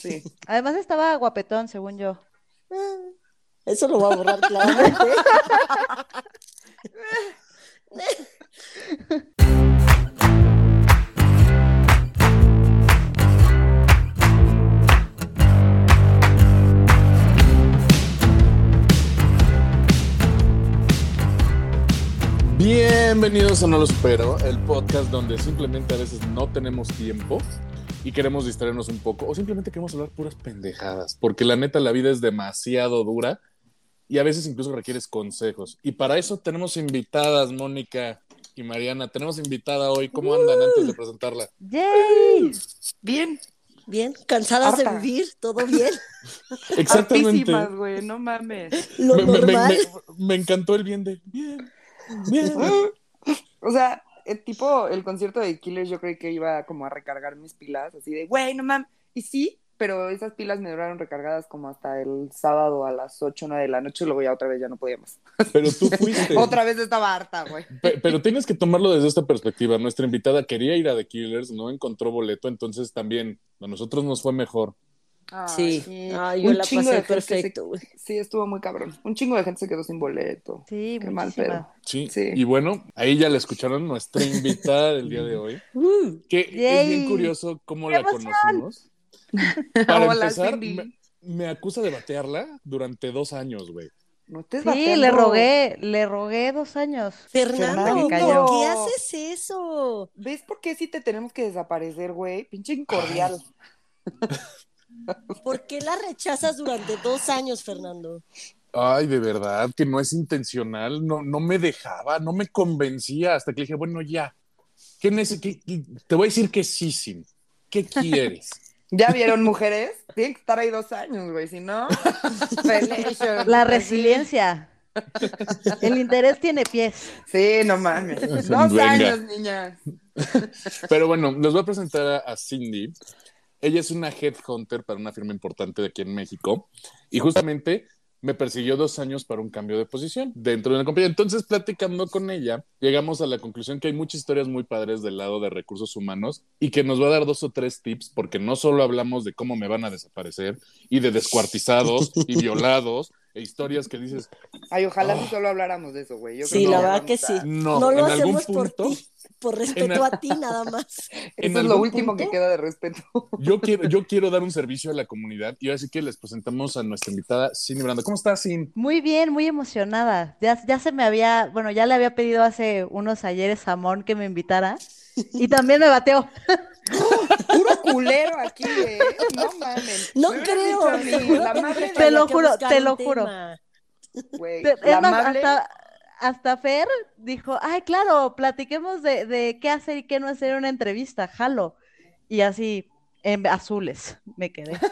Sí. Además estaba guapetón, según yo. Eso lo voy a borrar claramente. Bienvenidos a No Lo Supero, el podcast donde simplemente a veces no tenemos tiempo y queremos distraernos un poco o simplemente queremos hablar puras pendejadas, porque la neta la vida es demasiado dura y a veces incluso requieres consejos. Y para eso tenemos invitadas, Mónica y Mariana. Tenemos invitada hoy. ¿Cómo andan antes de presentarla? ¡Yay! Bien. Bien, cansadas de Harta. vivir, todo bien. Exactamente. Güey, no mames. Lo Me, me- me- normal. me- me encantó el bien de bien, bien. O sea, el tipo, el concierto de Killers yo creí que iba como a recargar mis pilas, así de, güey, no mames. Y sí, pero esas pilas me duraron recargadas como hasta el sábado a las 8 o 9 de la noche y luego ya otra vez ya no podía más. Pero tú fuiste. Otra vez estaba harta, güey. Pe- Pero tienes que tomarlo desde esta perspectiva. Nuestra invitada quería ir a The Killers, no encontró boleto, entonces también a nosotros nos fue mejor. Ay, Sí. Ay, yo Un la chingo pasé de gente perfecto, güey. se- Sí, estuvo muy cabrón. Un chingo de gente se quedó sin boleto. Sí, Qué mal pedo. Sí. Sí. Y bueno, ahí ya la escucharon nuestra invitada del día de hoy. Uh, Que es bien curioso cómo ¡Qué la emoción! conocimos. Para Hola, empezar, me, me acusa de batearla durante dos años, güey. No te Sí, le rogué, le rogué dos años. Fernando, Fernando, ¿por cayó. qué haces eso? ¿Ves por qué sí te tenemos que desaparecer, güey? Pinche incordial. ¿Por qué la rechazas durante dos años, Fernando? Ay, de verdad, que no es intencional, no, no me dejaba, no me convencía hasta que le dije, bueno, ya. ¿Qué qué- qué- te voy a decir que sí, Sim. ¿Qué quieres? ¿Ya vieron mujeres? Tienen que estar ahí dos años, güey, si no. La resiliencia. El interés tiene pies. Sí, no mames. Dos Venga. años, niñas. Pero bueno, les voy a presentar a, a Cindy. Ella es una headhunter para una firma importante de aquí en México y justamente me persiguió dos años para un cambio de posición dentro de la compañía. Entonces, platicando con ella, llegamos a la conclusión que hay muchas historias muy padres del lado de recursos humanos y que nos va a dar dos o tres tips porque no solo hablamos de cómo me van a desaparecer y de descuartizados y violados e historias que dices, Ay, ojalá si solo habláramos de eso, güey. Yo Sí, creo la verdad que a- sí. no, No lo en algún hacemos por punto. ti, por respeto a ti nada más. Eso es lo último punto- que queda de respeto. Yo quiero, yo quiero dar un servicio a la comunidad y así que les presentamos a nuestra invitada, Cindy Branda. ¿Cómo estás, Cindy? Muy bien, muy emocionada. Ya, ya se me había, bueno, ya le había pedido hace unos ayeres a Mon que me invitara. Y también me bateó. Culero aquí. No mames. No creo. dicho la madre Te lo juro, te lo juro. Es la más, amable- hasta, hasta Fer dijo, ay, claro, platiquemos de, de qué hacer y qué no hacer en una entrevista, jalo. Y así, en azules, me quedé.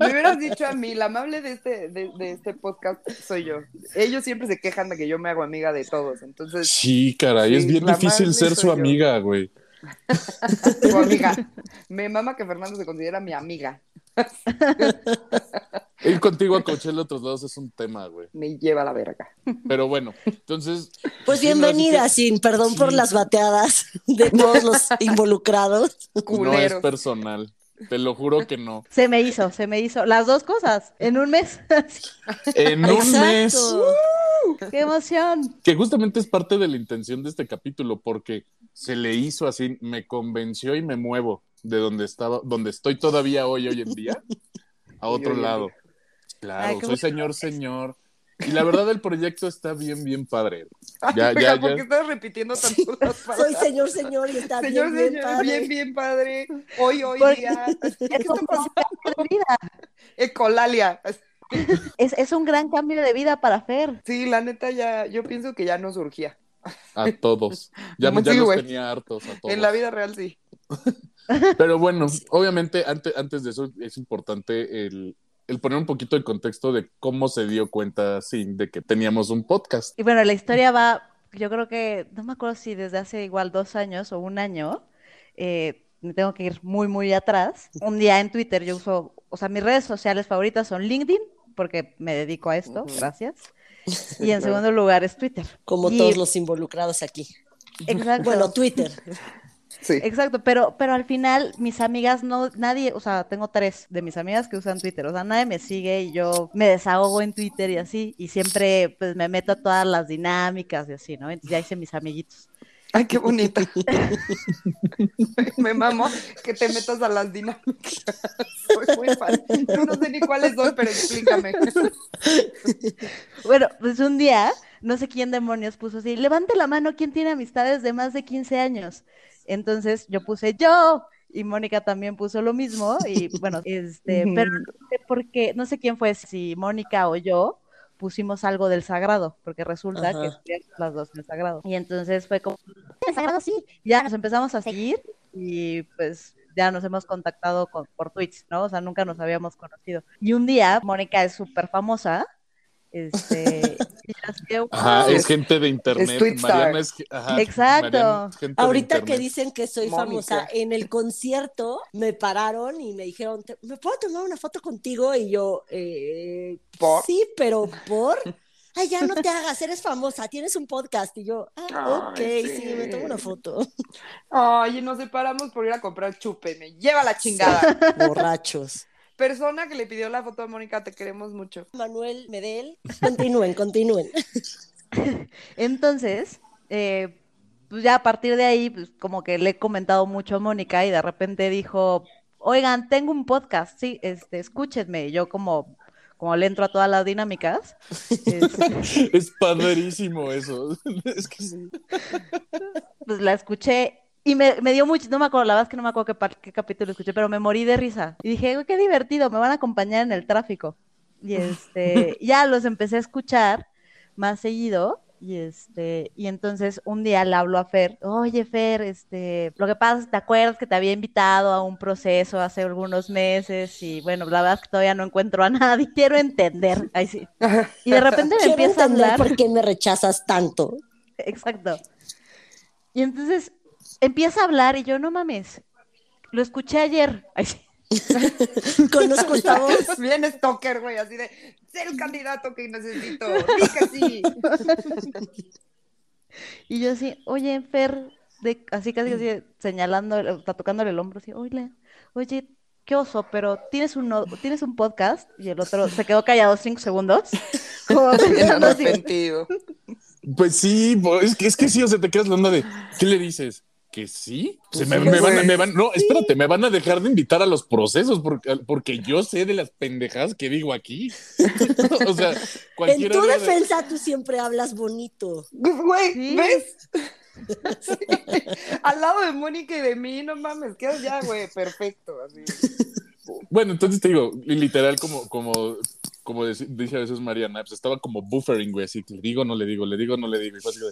Me hubieras dicho a mí, la amable de este, de, de este podcast soy yo. Ellos siempre se quejan de que yo me hago amiga de todos, entonces, Sí, caray, Sí, es bien difícil ser su yo. amiga, güey. Tu amiga. Me mama que Fernando se considera mi amiga. Ir contigo a Coachella a otros lados es un tema, güey. Me lleva a la verga. Pero bueno, entonces. Pues bienvenida, que Sin, perdón por las bateadas de todos los involucrados. No es personal. Te lo juro que no. Se me hizo, se me hizo. Las dos cosas, en un mes. En un mes. ¡Qué emoción! Que justamente es parte de la intención de este capítulo, porque se le hizo así, me convenció y me muevo de donde estaba, donde estoy todavía hoy, hoy en día, a otro lado. Claro, Ay, soy señor, señor. Y la verdad, el proyecto está bien, bien padre. Ya, Ay, ya, oiga, ¿por qué ya. estás repitiendo tanto las Soy palabras? señor, señor, y está Señor, bien, bien padre. bien, bien padre. Hoy, hoy día. ¿Qué Es está un pasando? cambio de vida. Ecolalia. Es, es un gran cambio de vida para Fer. Sí, la neta ya, yo pienso que ya no surgía. A todos. Ya, Sí, ya los güey. tenía hartos a todos. En la vida real sí. Pero bueno, obviamente, antes, antes de eso es importante el, el poner un poquito el contexto de cómo se dio cuenta Sin de que teníamos un podcast. Y bueno, la historia va, yo creo que, no me acuerdo si desde hace igual dos años o un año, eh, me tengo que ir muy, muy atrás. Un día en Twitter yo uso, o sea, mis redes sociales favoritas son LinkedIn, porque me dedico a esto, gracias. Y en segundo lugar es Twitter. Como Y- todos los involucrados aquí. Exacto. Bueno, Twitter. Sí. Exacto, pero, pero al final mis amigas no, nadie, o sea, tengo tres de mis amigas que usan Twitter, o sea, nadie me sigue y yo me desahogo en Twitter y así, y siempre pues me meto a todas las dinámicas y así, ¿no? Entonces ya hice mis amiguitos. Ay, qué bonita. Me mamo que te metas a las dinámicas. Soy muy fan. Yo no sé ni cuáles son, pero explícame. Bueno, pues un día, no sé quién demonios puso así, levante la mano, ¿quién tiene amistades de más de 15 años? Entonces yo puse yo, y Mónica también puso lo mismo, y bueno, este, pero no sé por qué, no sé quién fue, si Mónica o yo, pusimos algo del sagrado, porque resulta que estudiamos las dos en el sagrado. Y entonces fue como, el sagrado sí, ya nos empezamos a seguir, y pues ya nos hemos contactado con, por Twitch, ¿no? O sea, nunca nos habíamos conocido. Y un día, Mónica es súper famosa, este, Ajá, "Wow". es gente de internet. es Twitstar. Mariana es, ajá, Exacto. Mariana es gente de Ahorita que dicen que soy Mónica. famosa, en el concierto me pararon y me dijeron, "¿Te- ¿me puedo tomar una foto contigo? Y yo, eh, ¿Por? sí, pero ¿por? Ay, ya no te hagas, eres famosa, tienes un podcast. Y yo, ah, ok, Ay, sí. sí. me tomo una foto. Ay, y nos separamos por ir a comprar chupe. Me lleva la chingada. Borrachos. Persona que le pidió la foto a Mónica, te queremos mucho. Manuel Medel, continúen, continúen. Entonces, eh, pues ya a partir de ahí, pues como que le he comentado mucho a Mónica y de repente dijo, oigan, tengo un podcast, sí, este, escúchenme. Y yo como, como le entro a todas las dinámicas, este, Es padrísimo eso. es que sí. pues la escuché y me, me dio mucho, no me acuerdo, la verdad es que no me acuerdo qué, qué capítulo escuché, pero me morí de risa. Y dije, "Uy, qué divertido, me van a acompañar en el tráfico. Y este, ya los empecé a escuchar más seguido. Y este, y entonces un día le hablo a Fer, oye Fer, este, lo que pasa es que te acuerdas que te había invitado a un proceso hace algunos meses y bueno, la verdad es que todavía no encuentro a nadie, quiero entender. Ay, sí. Y de repente me Quiero empieza a hablar. por qué me rechazas tanto. Exacto. Y entonces empieza a hablar y yo, no mames, lo escuché ayer. Ay, sí. Conozco esta voz. Bien stalker, güey, así de, sé el candidato que necesito. Di que sí. Y yo así, oye, Fer, de, así casi, casi señalando, está tocándole el hombro, así, oye, oye, qué oso, pero tienes un, no- tienes un podcast. Y el otro se quedó callado cinco segundos. Como arrepentido. Pues sí, es que, es que sí, o sea, te quedas hablando de, ¿qué le dices? ¿Que sí? Pues me, sí, me van, a- güey. me van- no, espérate, me van a dejar de invitar a los procesos porque, porque yo sé de las pendejadas que digo aquí. o sea, En tu de- defensa tú siempre hablas bonito. Güey, Sí. ¿ves? Sí. Al lado de Mónica y de mí, no mames, quedas ya, güey, perfecto. Así. Bueno, entonces te digo, literal, como, como, como dice, a veces Mariana, pues estaba como buffering, güey, así, le digo, no le digo, le digo, no le digo. Y fue así de,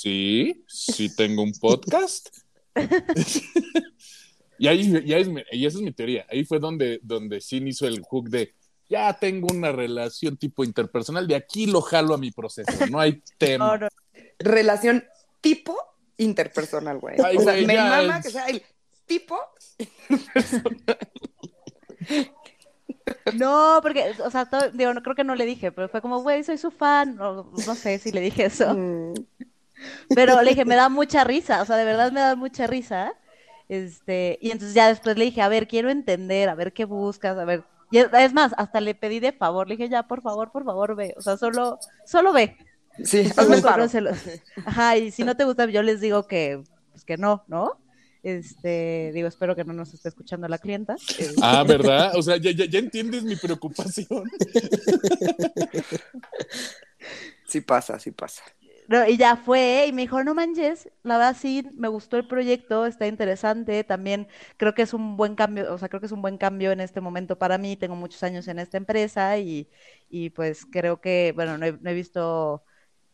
sí, sí tengo un podcast. y ahí, ya es, mi- y esa es mi teoría. Ahí fue donde, donde Sin hizo el hook de, ya tengo una relación tipo interpersonal, de aquí lo jalo a mi proceso, no hay tema. no, no, Relación tipo interpersonal, güey. Ay, o sea, güey, me mama es- que sea el tipo. No, porque, o sea, todo- digo, no creo que no le dije, pero fue como, güey, soy su fan, o no sé si le dije eso. Mm, Pero le dije, me da mucha risa, o sea, de verdad me da mucha risa. Este, y entonces ya después le dije, a ver, quiero entender, a ver qué buscas, a ver. Y es, más, hasta le pedí de favor, le dije, ya, por favor, por favor, ve. O sea, solo, solo ve. Sí, Solo el paro. conócelo. Ajá, y si no te gusta, yo les digo que, pues que no, ¿no? Este, digo, espero que no nos esté escuchando la clienta. Ah, ¿verdad? O sea, ya, ya, ya entiendes mi preocupación. Sí pasa, sí pasa. No, y ya fue, y me dijo, no manches, la verdad sí, me gustó el proyecto, está interesante, también creo que es un buen cambio, o sea, creo que es un buen cambio en este momento para mí, tengo muchos años en esta empresa y, y pues creo que, bueno, no he, no he visto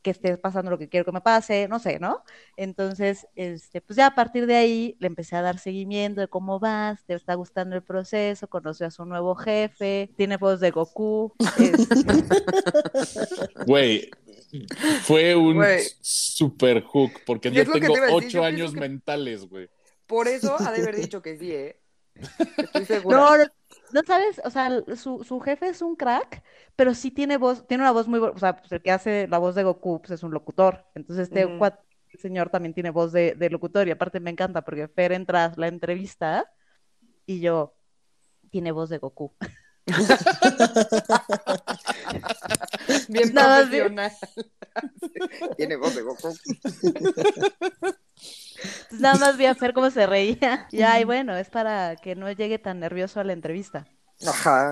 que esté pasando lo que quiero que me pase, no sé, ¿no? Entonces, este, pues ya a partir de ahí le empecé a dar seguimiento de cómo vas, te está gustando el proceso, conoció a su nuevo jefe, tiene voz de Goku, este, Güey, fue un super hook, porque yo tengo te ocho yo años que- mentales, güey. Por eso ha de haber dicho que sí, ¿eh? Estoy segura. No, no, no sabes, o sea, su, su jefe es un crack, pero sí tiene voz, tiene una voz muy, o sea, pues el que hace la voz de Goku, pues es un locutor. Entonces este el señor también tiene voz de, de locutor y aparte me encanta porque Fer entra a la entrevista y yo, tiene voz de Goku. Bien Nada profesional. Tiene voz de Goku. Nada más vi a Fer cómo se reía. Y ay, bueno, es para que no llegue tan nervioso a la entrevista. Ajá.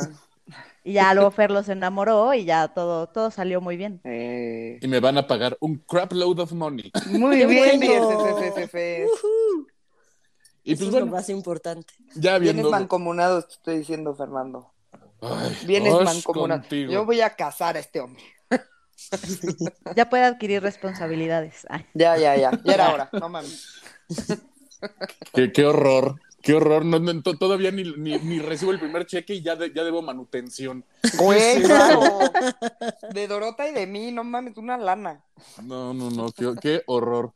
Y ya luego Fer los enamoró y ya todo, todo salió muy bien. Eh, Y me van a pagar un crap load of money. muy ¡Qué bien, bueno! Y Eso pues es lo más importante. ya viendo. mancomunado, te estoy diciendo, Fernando. Ay, Vienes mancomunado. Yo voy a casar a este hombre. Ya puede adquirir responsabilidades. Ay. Ya, ya, ya. Ya era hora. No mames. Qué, qué horror. Qué horror. No, no, to- todavía ni, ni, ni recibo el primer cheque y ya, de- ya debo manutención. Güey, claro. De Dorota y de mí, no mames, una lana. No, no, no. Qué, qué horror.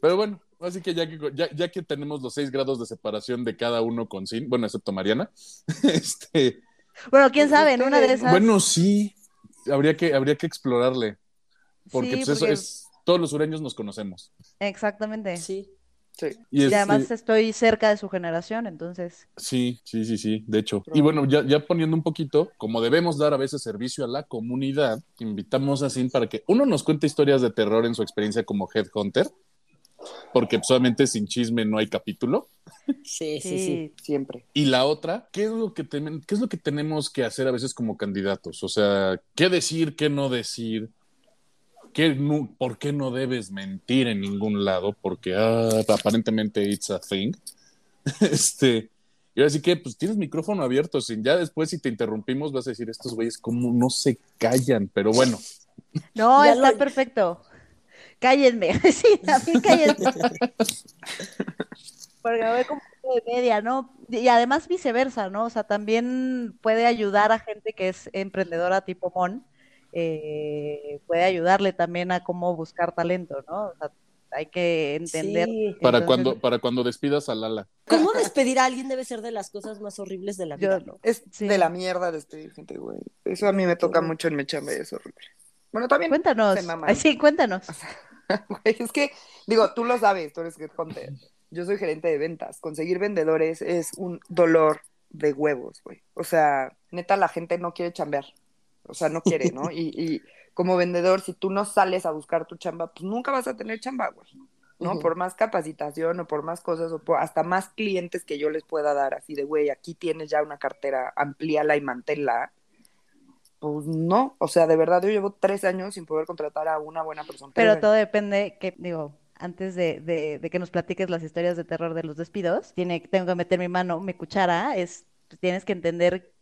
Pero bueno, así que ya que, ya, ya que tenemos los seis grados de separación de cada uno con Sin, bueno, excepto Mariana, este, Bueno, quién Pues sabe, en una de esas. bueno, sí, habría que, habría que explorarle. Porque, Sí, pues, eso porque- es, todos los sureños nos conocemos. Exactamente. Sí. Sí. Y, Y es- además eh, estoy cerca de su generación, entonces. Sí, sí, sí, sí, de hecho. Y bueno, ya, ya poniendo un poquito, como debemos dar a veces servicio a la comunidad, invitamos a Sin para que uno nos cuente historias de terror en su experiencia como headhunter, porque solamente sin chisme no hay capítulo. Sí, sí, sí. Sí. Siempre. Y la otra, ¿qué es lo que, qué es lo que tenemos que hacer a veces como candidatos? O sea, ¿qué decir, qué no decir? ¿Qué no- ¿Por qué no debes mentir en ningún lado? Porque ah, aparentemente it's a thing. este, y así que, pues tienes micrófono abierto, sin ya después si te interrumpimos vas a decir, estos güeyes cómo no se callan, pero bueno, No, Ya está lo- perfecto. Cállenme. Sí, también cállenme. Porque me voy como de media, ¿no? Y además viceversa, ¿no? O sea, también puede ayudar a gente que es emprendedora tipo Mon, eh, puede ayudarle también a cómo buscar talento, ¿no? O sea, hay que entender. Sí. para, Entonces, cuando, para cuando despidas a Lala. ¿Cómo despedir a alguien debe ser de las cosas más horribles de la vida, Yo- ¿no? Es Sí. de la mierda despedir gente, güey. Eso a mí me toca mucho en mi chamba y es horrible. Bueno, también. Cuéntanos. Ay, sí, cuéntanos. Güey, es que, digo, tú lo sabes, tú eres headhunter. Yo soy gerente de ventas. Conseguir vendedores es un dolor de huevos, güey. O sea, neta, la gente no quiere chambear. O sea, no quiere, ¿no? Y, y como vendedor, si tú no sales a buscar tu chamba, pues nunca vas a tener chamba, güey. ¿No? Por más capacitación o por más cosas o por hasta más clientes que yo les pueda dar, así de, güey, aquí tienes ya una cartera, amplíala y manténla. Pues no, o sea, de verdad yo llevo tres años sin poder contratar a una buena persona. Pero todo depende, que digo, antes de, de- de que nos platiques las historias de terror de los despidos, tiene, tengo que meter mi mano, mi cuchara, es, tienes que entender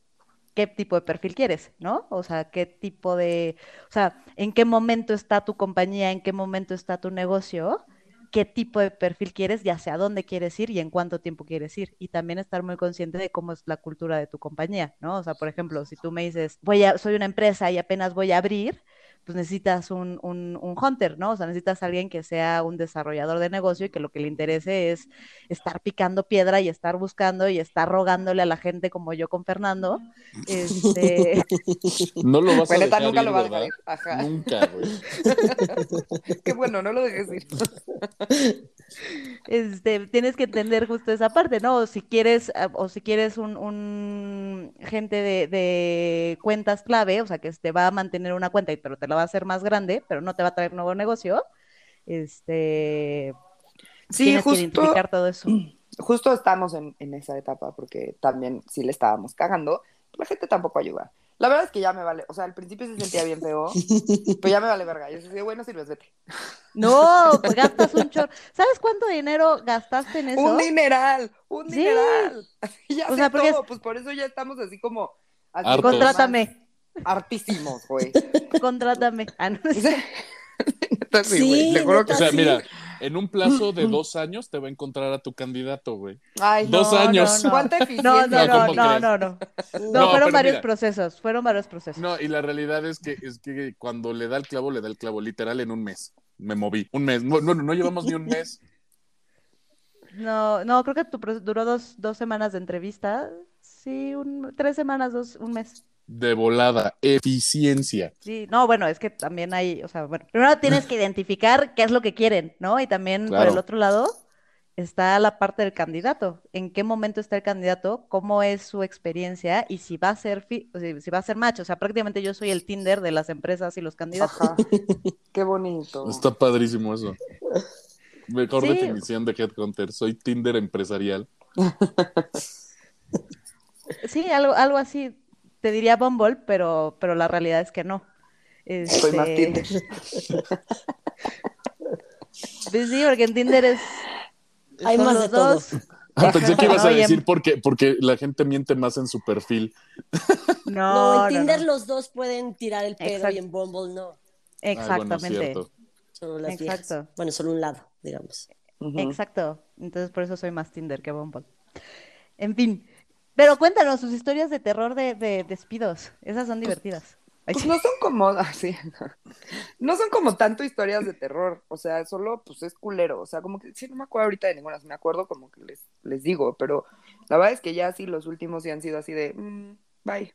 qué tipo de perfil quieres, ¿no? O sea, qué tipo de, o sea, en qué momento está tu compañía, en qué momento está tu negocio, qué tipo de perfil quieres y hacia dónde quieres ir y en cuánto tiempo quieres ir. Y también estar muy consciente de cómo es la cultura de tu compañía, ¿no? O sea, por ejemplo, si tú me dices, voy a, soy una empresa y apenas voy a abrir, pues necesitas un, un, un hunter, ¿no? O sea, necesitas alguien que sea un desarrollador de negocio y que lo que le interese es estar picando piedra y estar buscando y estar rogándole a la gente como yo con Fernando. Este, No lo vas a dejar nunca ir, lo va a dejar ir. Ajá. Nunca, güey. Qué bueno, no lo dejes ir. este, tienes que entender justo esa parte, ¿no? O si quieres, ah, o si quieres un, un gente de, de cuentas clave, o sea, que te va a mantener una cuenta, pero te la va a hacer más grande, pero no te va a traer nuevo negocio, este, Sí, tienes que identificar todo eso. justo estamos en, en esa etapa porque también sí le estábamos cagando. La gente tampoco ayuda. La verdad es que ya me vale, o sea, al principio se sentía bien feo, pero ya me vale verga. Yo decía, bueno, sirves, vete. No, pues gastas un chorro. ¿Sabes cuánto dinero gastaste en eso? Un dineral, un Sí. dineral. ya O sé sea, porque todo, es- pues por eso ya estamos así como... así Contrátame, Hartísimos, güey. contrátame. Ah, no, sí, Sí, güey, te juro que O sea, Sí. mira, en un plazo de dos años te va a encontrar a tu candidato, güey. Ay, Dos no, años. no, no. No, no, No, no, ¿cómo no, crees? no, no. No, No, fueron pero varios mira. procesos, fueron varios procesos. No, y la realidad es que, es que cuando le da el clavo, le da el clavo, literal en un mes. Me moví. Un mes. No, no, no llevamos ni un mes. No, no, creo que tu proceso duró dos, dos semanas de entrevista. Sí, un, tres semanas, dos, un mes. De volada, eficiencia. Sí, no, bueno, es que también hay, o sea, bueno, primero tienes que identificar qué es lo que quieren, ¿no? Y también por el otro lado está la parte del candidato. ¿En qué momento está el candidato? ¿Cómo es su experiencia? Y si va a ser, fi- o sea, si va a ser match. O sea, prácticamente yo soy el Tinder de las empresas y los candidatos. Ajá. Qué bonito. Está padrísimo eso. Mejor Sí. definición de Headhunter. Soy Tinder empresarial. Sí, algo, algo así. Te diría Bumble, pero, pero la realidad es que no. Soy más Este, Tinder. pues sí, porque en Tinder es. Hay son más los de todo. dos. Ah, pensé que ibas a decir porque, porque la gente miente más en su perfil. No, en Tinder no. los dos pueden tirar el pedo Exacto. y en Bumble no. Ay, bueno, Exactamente. Solo las viejas. Exacto. Bueno, solo un lado, digamos. Exacto. Entonces por eso soy más Tinder que Bumble. En fin. Pero cuéntanos sus historias de terror de, de despidos. Esas son divertidas. Ay, Pues no son como, ah, sí. No son como tanto historias de terror, o sea, solo pues es culero, o sea, como que sí, no me acuerdo ahorita de ninguna, me acuerdo como que les, les digo, pero la verdad es que ya sí, los últimos sí han sido así de, mm, bye,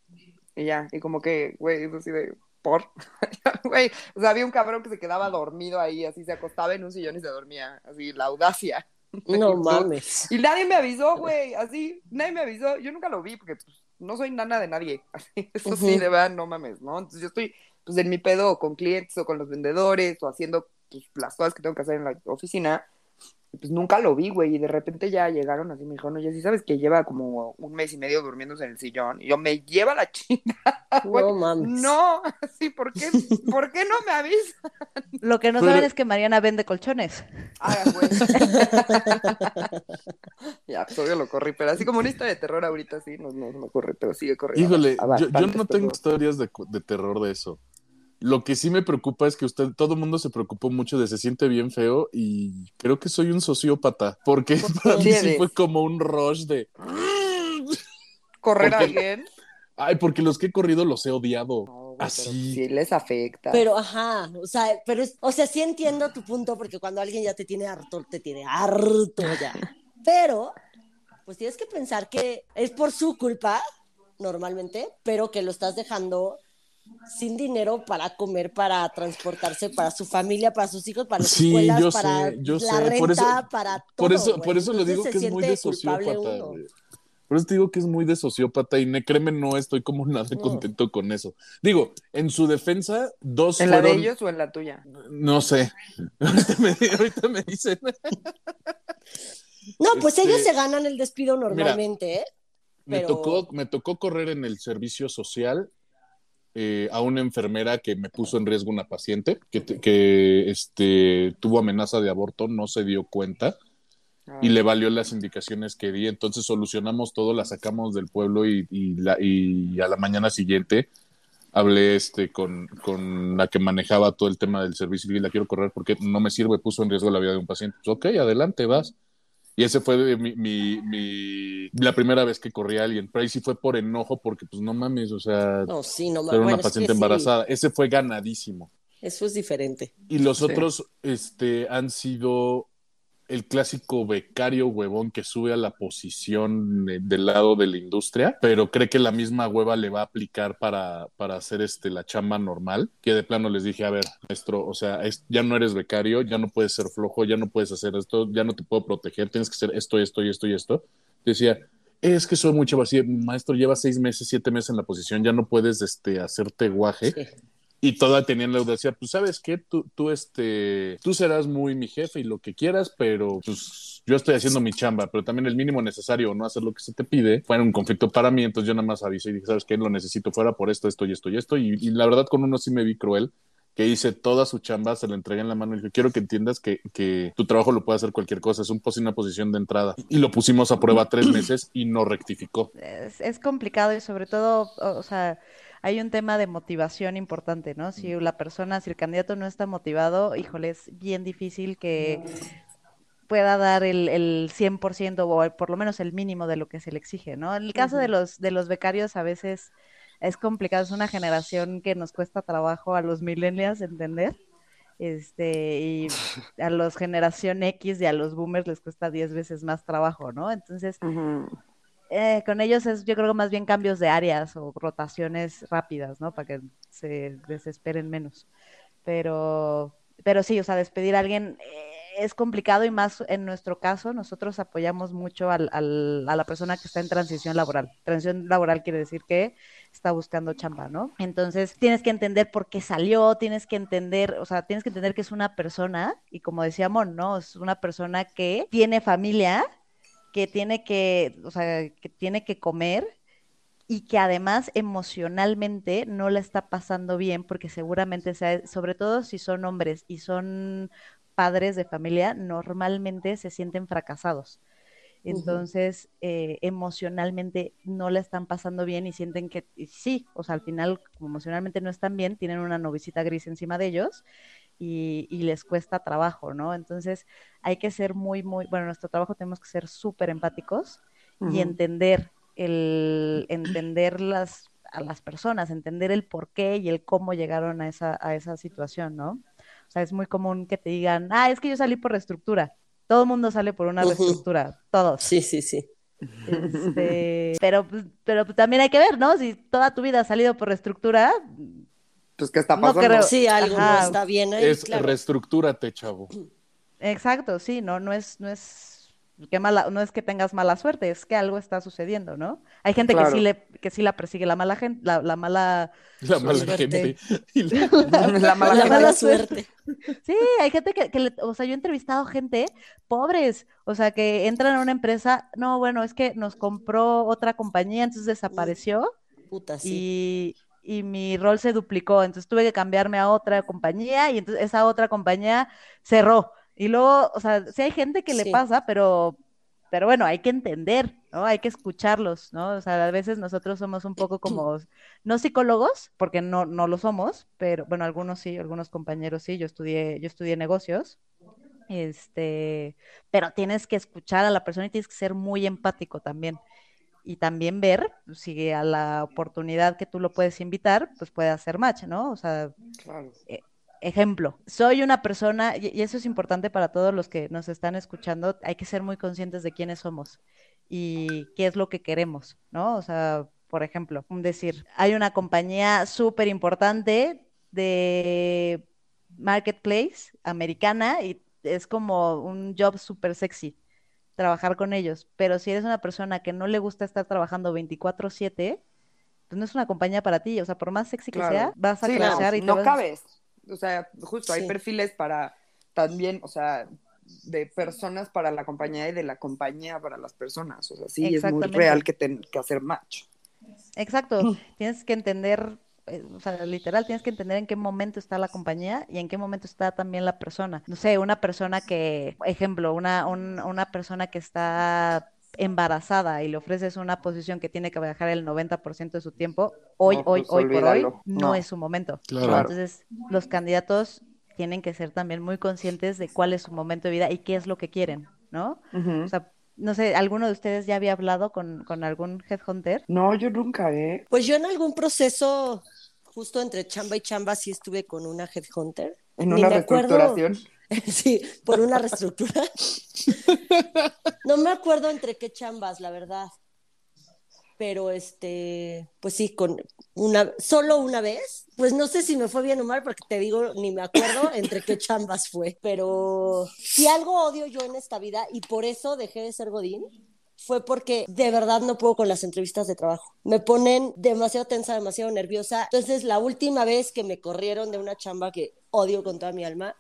y ya, y como que, güey, es así de, por, güey, o sea, había un cabrón que se quedaba dormido ahí, así se acostaba en un sillón y se dormía, así, la audacia. No mames. Y nadie me avisó, güey, así, nadie me avisó. Yo nunca lo vi porque pues, no soy nana de nadie. Así, eso sí, de verdad, no mames, ¿no? Entonces yo estoy pues en mi pedo o con clientes o con los vendedores o haciendo pues, las cosas que tengo que hacer en la oficina. Pues nunca lo vi, güey, y de repente ya llegaron así, me dijeron, oye, sí sabes que lleva como un mes y medio durmiéndose en el sillón. Y yo, me lleva la chingada, güey. No mames. No, así, ¿por qué, ¿por qué no me avisa? Lo que no Pero- saben es que Mariana vende colchones. Ah, güey. ya, pues obvio lo corrí, pero así como una historia de terror ahorita sí, no, no se me ocurre, pero sigue corriendo. Híjole, a yo, yo no pero- tengo historias de, de terror de eso. Lo que sí me preocupa es que usted, todo el mundo se preocupó mucho de se siente bien feo y creo que soy un sociópata, porque para mí Sí fue como un rush de... ¿Correr a alguien? Ay, porque los que he corrido los he odiado. No, güey, pero Así. sí les afecta. Pero, ajá, o sea, pero es, o sea, sí entiendo tu punto, porque cuando alguien ya te tiene harto, te tiene harto ya. Pero, pues tienes que pensar que es por su culpa, normalmente, pero que lo estás dejando sin dinero para comer, para transportarse, para su familia, para sus hijos, para las Sí, escuelas, yo para sé, yo la sé. renta, Por eso- para todo. Por eso, por eso le Entonces digo que es muy de sociópata. Por eso te digo que es muy de sociópata y ne- créeme, no estoy como nada No. contento con eso. Digo, en su defensa, dos ¿En la de fueron... ellos o en la tuya? No sé. Ahorita me, ahorita me dicen. No, pues Este, ellos se ganan el despido normalmente, ¿eh? Me, tocó, me tocó correr en el servicio social eh, a una enfermera que me puso en riesgo una paciente que, que este, tuvo amenaza de aborto, no se dio cuenta y le valió las indicaciones que di. Entonces solucionamos todo, la sacamos del pueblo y, y la- y a la mañana siguiente hablé este, con, con la que manejaba todo el tema del servicio y la quiero correr porque no me sirve, puso en riesgo la vida de un paciente. Pues, ok, adelante, vas. Y ese fue mi, mi, mi- la primera vez que corrí a alguien. Pero ahí sí fue por enojo porque, pues, no mames, o sea, No, sí, no era bueno, una es que paciente sí, embarazada. Ese fue ganadísimo. Eso es diferente. Y los Sí. otros este, han sido el clásico becario huevón que sube a la posición eh, del lado de la industria, pero cree que la misma hueva le va a aplicar para, para hacer este, la chamba normal, que de plano les dije, a ver, maestro, o sea, ya no eres becario, ya no puedes ser flojo, ya no puedes hacer esto, ya no te puedo proteger, tienes que hacer esto, esto y esto y esto. Decía, es que soy muy chavo, así, maestro, lleva seis meses, siete meses en la posición, ya no puedes este, hacerte guaje. Sí. Y toda tenían la audacia, pues sabes qué, tú, tú, este, tú serás muy mi jefe y lo que quieras, pero pues yo estoy haciendo mi chamba, pero también el mínimo necesario o no hacer lo que se te pide fue un conflicto para mí, entonces yo nada más avisé y dije, sabes qué, lo necesito fuera por esto, esto y esto y esto, y, y la verdad con uno sí me vi cruel, que hice toda su chamba, se la entregué en la mano y dije, quiero que entiendas que, que tu trabajo lo puede hacer cualquier cosa, es un una posición de entrada. Y lo pusimos a prueba tres meses y no rectificó. Es, es complicado y sobre todo, o sea, hay un tema de motivación importante, ¿no? Si la persona, si el candidato no está motivado, híjole, es bien difícil que pueda dar el, el 100% o por lo menos el mínimo de lo que se le exige, ¿no? En el caso de los, de los becarios a veces es complicado, es una generación que nos cuesta trabajo a los millennials entender. Este, y a los generación X y a los boomers les cuesta 10 veces más trabajo, ¿no? Entonces. Eh, con ellos es, yo creo, más bien cambios de áreas o rotaciones rápidas, ¿no? Para que se desesperen menos. Pero, pero sí, o sea, despedir a alguien eh, es complicado y más en nuestro caso, nosotros apoyamos mucho al, al, a la persona que está en transición laboral. Transición laboral quiere decir que está buscando chamba, ¿no? Entonces tienes que entender por qué salió, tienes que entender, o sea, tienes que entender que es una persona, y como decía Mon, ¿no? Es una persona que tiene familia, que tiene que, o sea, que tiene que comer y que además emocionalmente no la está pasando bien porque seguramente, sea, sobre todo si son hombres y son padres de familia normalmente se sienten fracasados. Entonces, eh, emocionalmente no la están pasando bien y sienten que sí, o sea, al final, como emocionalmente no están bien, tienen una novicita gris encima de ellos y, les cuesta trabajo, ¿no? Entonces, hay que ser muy, muy, bueno, nuestro trabajo tenemos que ser súper empáticos y entender el, entender las, a las personas, entender el por qué y el cómo llegaron a esa, a esa situación, ¿no? O sea, es muy común que te digan, ah, es que yo salí por reestructura. Todo el mundo sale por una reestructura, todos. Sí, sí, sí. Este, pero, pues, pero pues, también hay que ver, ¿no? Si toda tu vida has salido por reestructura. Pues, ¿qué está pasando? No creo. Sí, algo no está bien ahí, Es reestructúrate, chavo. Exacto, sí, no, no es, no es Qué mala, no es que tengas mala suerte, es que algo está sucediendo, ¿no? Hay gente que sí le, que sí la persigue la mala gente, la, la mala la mala gente. La, mala, suerte. Sí, hay gente que, que o sea, yo he entrevistado gente, pobres, o sea, que entran a una empresa, no, bueno, es que nos compró otra compañía, entonces desapareció. Puta, sí. Y, y mi rol se duplicó, entonces tuve que cambiarme a otra compañía y entonces esa otra compañía cerró. Y luego, o sea, sí hay gente que le pasa, pero, pero bueno, hay que entender, ¿no? Hay que escucharlos, ¿no? O sea, a veces nosotros somos un poco como, no psicólogos, porque no, no lo somos, pero bueno, algunos sí, algunos compañeros sí, yo estudié, yo estudié negocios, este, pero tienes que escuchar a la persona y tienes que ser muy empático también. Y también ver si a la oportunidad que tú lo puedes invitar, pues puede hacer match, ¿no? O sea, claro. Eh, ejemplo, soy una persona, y eso es importante para todos los que nos están escuchando, hay que ser muy conscientes de quiénes somos y qué es lo que queremos, ¿no? O sea, por ejemplo, decir, hay una compañía súper importante de marketplace americana y es como un job súper sexy trabajar con ellos, pero si eres una persona que no le gusta estar trabajando 24/7, pues no es una compañía para ti, o sea, por más sexy que sea, vas a sí, y no cabes o sea, justo hay perfiles para también, o sea, de personas para la compañía y de la compañía para las personas. O sea, sí, es muy real que, ten, que hacer match. Exacto. tienes que entender, o sea, literal, tienes que entender en qué momento está la compañía y en qué momento está también la persona. No sé, una persona que, ejemplo, una, una persona que está embarazada y le ofreces una posición que tiene que viajar el 90% de su tiempo, hoy, hoy, pues hoy por hoy, no, es su momento. Entonces, los candidatos tienen que ser también muy conscientes de cuál es su momento de vida y qué es lo que quieren, ¿no? O sea, no sé, ¿alguno de ustedes ya había hablado con, con algún headhunter? No, yo nunca, ¿eh? Pues yo en algún proceso, justo entre chamba y chamba, sí estuve con una headhunter. ¿En una reestructuración? Sí, por una reestructura. No me acuerdo entre qué chambas, la verdad. Pero este, pues sí, con una, solo una vez. Pues no sé si me fue bien o mal, porque te digo, ni me acuerdo entre qué chambas fue. Pero si algo odio yo en esta vida, y por eso dejé de ser Godín, fue porque de verdad no puedo con las entrevistas de trabajo. Me ponen demasiado tensa, demasiado nerviosa. Entonces, la última vez que me corrieron de una chamba que odio con toda mi alma,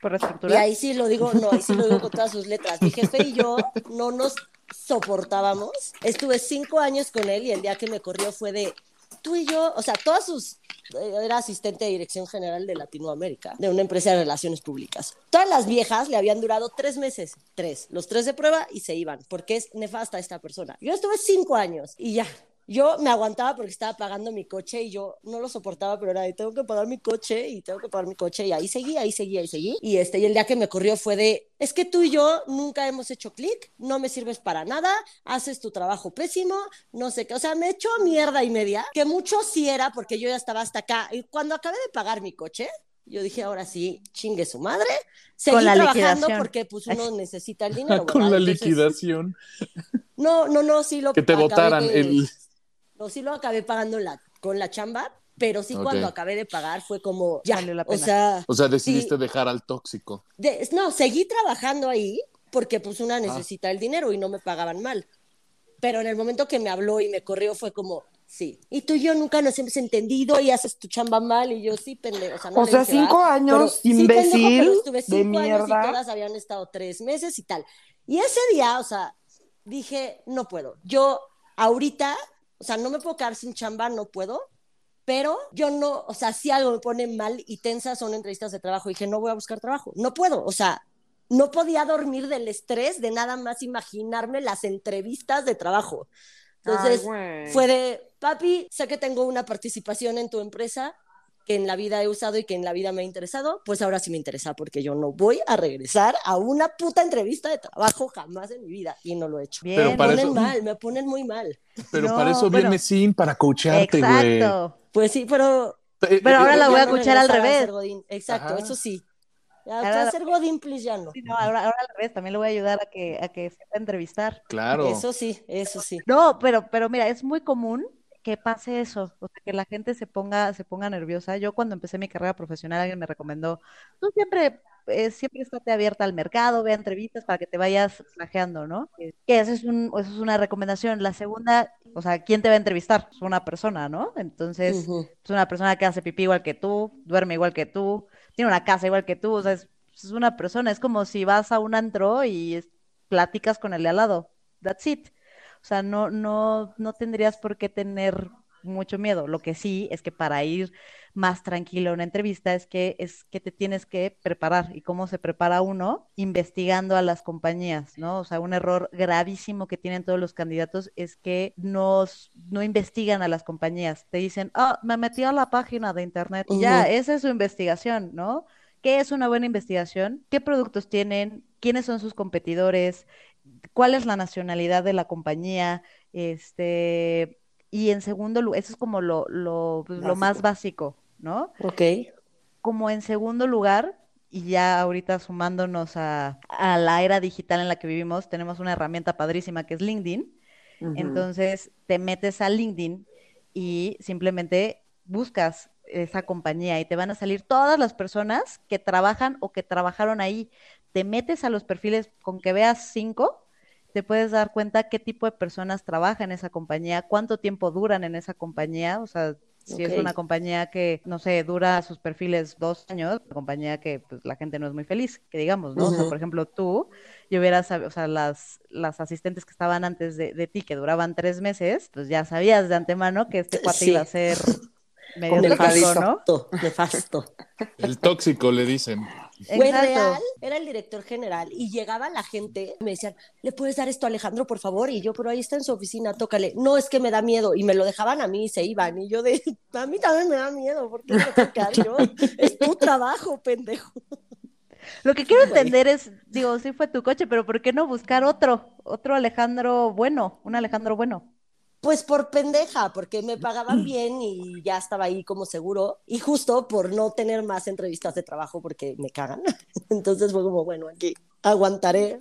por Y ahí sí lo digo, no, ahí sí lo digo con todas sus letras. Mi jefe y yo no nos soportábamos. Estuve cinco años con él y el día que me corrió fue de tú y yo, o sea, todas sus era asistente de dirección general de Latinoamérica, de una empresa de relaciones públicas. Todas las viejas le habían durado tres meses, tres, los tres de prueba y se iban, porque es nefasta esta persona. Yo estuve cinco años y ya, yo me aguantaba porque estaba pagando mi coche y yo no lo soportaba, pero era de tengo que pagar mi coche y tengo que pagar mi coche y ahí seguí, ahí seguí, ahí seguí. Y este, y el día que me corrió fue de, es que tú y yo nunca hemos hecho clic, no me sirves para nada, haces tu trabajo pésimo, no sé qué, o sea, me echó mierda y media, que mucho sí era porque yo ya estaba hasta acá. Y cuando acabé de pagar mi coche, yo dije, ahora sí, chingue su madre. Seguí trabajando porque pues uno necesita el dinero. Con la liquidación. No, no, no, sí lo Que te votaran de- el... No, sí lo acabé pagando la, con la chamba, pero sí Ok. cuando acabé de pagar fue como, ya, Valió la o pena. sea, O sea, decidiste Sí. dejar al tóxico. de- no, seguí trabajando ahí porque pues una necesita el dinero y no me pagaban mal. Pero en el momento que me habló y me corrió fue como, sí. Y tú y yo nunca nos hemos entendido y haces tu chamba mal y yo sí, pendejo. O sea, no O sea, dije, cinco "Va", años, pero- sí, pendejo, imbécil, pero estuve de cinco años y mierda. todas habían estado tres meses y tal. Y ese día, o sea, dije, no puedo. Yo ahorita, o sea, no me puedo quedar sin chamba, no puedo. Pero yo no, o sea, si algo me pone mal y tensa son entrevistas de trabajo, dije, no voy a buscar trabajo, no puedo, o sea, no podía dormir del estrés de nada más imaginarme las entrevistas de trabajo. Entonces, Ay, fue de, papi, sé que tengo una participación en tu empresa que en la vida he usado y que en la vida me ha interesado, pues ahora sí me interesa porque yo no voy a regresar a una puta entrevista de trabajo jamás en mi vida y no lo he hecho. Bien. Pero Me para ponen eso- mal, me ponen muy mal. Pero No, para eso bueno. viene Sin, para coachearte, güey. Exacto. Pues sí, pero Eh, Pero ahora eh, la Ya voy a escuchar al revés. Exacto, Ajá. eso sí. Ya, Ahora ser Godín, please, ya no. Sí, no, ahora, ahora al revés, también le voy a ayudar a que, a que sepa entrevistar. Claro. Eso sí, eso sí. No, pero, pero mira, es muy común que pase eso, o sea, que la gente se ponga, se ponga nerviosa. Yo cuando empecé mi carrera profesional, alguien me recomendó, tú siempre, eh, siempre estate abierta al mercado, ve a entrevistas para que te vayas flageando, ¿no? Que que eso es un, eso es una recomendación. La segunda, o sea, ¿quién te va a entrevistar? Es una persona, ¿no? Entonces, es una persona que hace pipí igual que tú, duerme igual que tú, tiene una casa igual que tú, o sea, es, es una persona, es como si vas a un antro y es- platicas con el de al lado. That's it. O sea, no, no, no tendrías por qué tener mucho miedo. Lo que sí es que para ir más tranquilo a una entrevista es que es que te tienes que preparar. ¿Y cómo se prepara uno? Investigando a las compañías, ¿no? O sea, un error gravísimo que tienen todos los candidatos es que nos, no investigan a las compañías. Te dicen, ah, me metí a la página de internet. Ya, esa es su investigación, ¿no? ¿Qué es una buena investigación? ¿Qué productos tienen? ¿Quiénes son sus competidores? ¿Cuál es la nacionalidad de la compañía? Este, y en segundo lugar, eso es como lo, lo, pues, lo más básico, ¿no? Ok. Como en segundo lugar, y ya ahorita sumándonos a, a la era digital en la que vivimos, tenemos una herramienta padrísima que es LinkedIn. Entonces te metes a LinkedIn y simplemente buscas esa compañía y te van a salir todas las personas que trabajan o que trabajaron ahí. Te metes a los perfiles con que veas cinco, te puedes dar cuenta qué tipo de personas trabajan en esa compañía, cuánto tiempo duran en esa compañía, o sea, si es una compañía que, no sé, dura sus perfiles dos años, una compañía que pues, la gente no es muy feliz, que digamos, ¿no? O sea, por ejemplo, tú, yo hubiera sab- o sea, las, las asistentes que estaban antes de, de ti, que duraban tres meses, pues ya sabías de antemano que este cuate Sí. iba a ser medio tóxico, ¿no? Nefasto, nefasto. El tóxico le dicen. Exacto. real, era el director general y llegaba la gente, me decían, ¿le puedes dar esto a Alejandro, por favor? Y yo, pero ahí está en su oficina, tócale. No, es que me da miedo. Y me lo dejaban a mí y se iban. Y yo de, a mí también me da miedo, porque yo. Es tu trabajo, pendejo. Lo que quiero entender es, digo, sí fue tu coche, pero ¿por qué no buscar otro? Otro Alejandro bueno, un Alejandro bueno. Pues por pendeja, porque me pagaban bien y ya estaba ahí como seguro. Y justo por no tener más entrevistas de trabajo porque me cagan. Entonces fue como, bueno, aquí aguantaré.